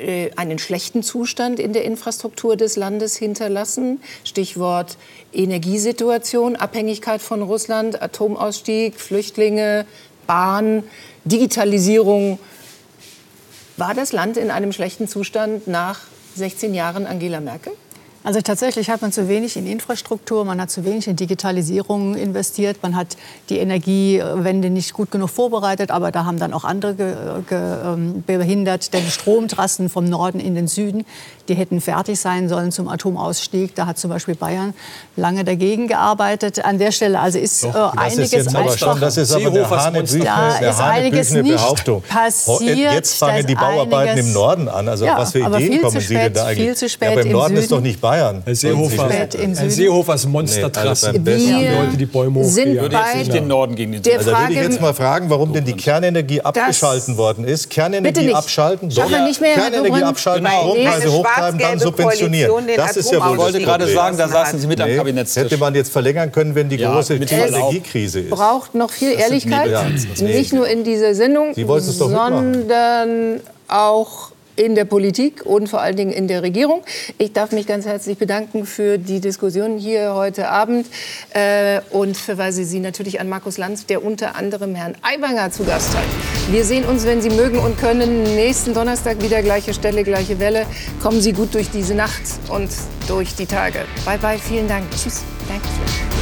äh, einen schlechten Zustand in der Infrastruktur des Landes hinterlassen. Stichwort Energiesituation, Abhängigkeit von Russland, Atomausstieg, Flüchtlinge, Bahn, Digitalisierung. War das Land in einem schlechten Zustand nach 16 Jahren Angela Merkel? Also tatsächlich hat man zu wenig in Infrastruktur, man hat zu wenig in Digitalisierung investiert, man hat die Energiewende nicht gut genug vorbereitet, aber da haben dann auch andere ge, ge, ähm, behindert, denn Stromtrassen vom Norden in den Süden, die hätten fertig sein sollen zum Atomausstieg. Da hat zum Beispiel Bayern lange dagegen gearbeitet. An der Stelle also ist Doch, äh, einiges ist einfach. Schon, das ist aber da ist einiges nicht Behauptung. passiert. Jetzt fangen die Bauarbeiten im Norden an. Also ja, was für Ideen kommen spät, Sie denn da eigentlich? Viel zu spät ja, aber im, Norden ist doch nicht Bayern. Herr Seehofer, Herr Seehofers Monstertrasse. Nee, also die Leute, die Bäume sind Würde jetzt nicht den Norden gegen den Süden. Also würde ich jetzt mal fragen, warum denn die Kernenergie abgeschalten worden ist. Kernenergie abschalten, mehr, Kernenergie abschalten, genau. Strompreise hochtreiben, dann subventionieren. Das ist ja wohl Ich wollte gerade sagen, da saßen Sie mit am Kabinettstisch. Hätte man jetzt verlängern können, wenn die große Energiekrise ist. braucht noch viel Ehrlichkeit. Nicht nur in dieser Sendung, sondern auch in der Politik und vor allen Dingen in der Regierung. Ich darf mich ganz herzlich bedanken für die Diskussion hier heute Abend äh, und verweise Sie natürlich an Markus Lanz, der unter anderem Herrn Aiwanger zu Gast hat. Wir sehen uns, wenn Sie mögen und können, nächsten Donnerstag wieder gleiche Stelle, gleiche Welle. Kommen Sie gut durch diese Nacht und durch die Tage. Bye bye, vielen Dank. Tschüss. Dankeschön.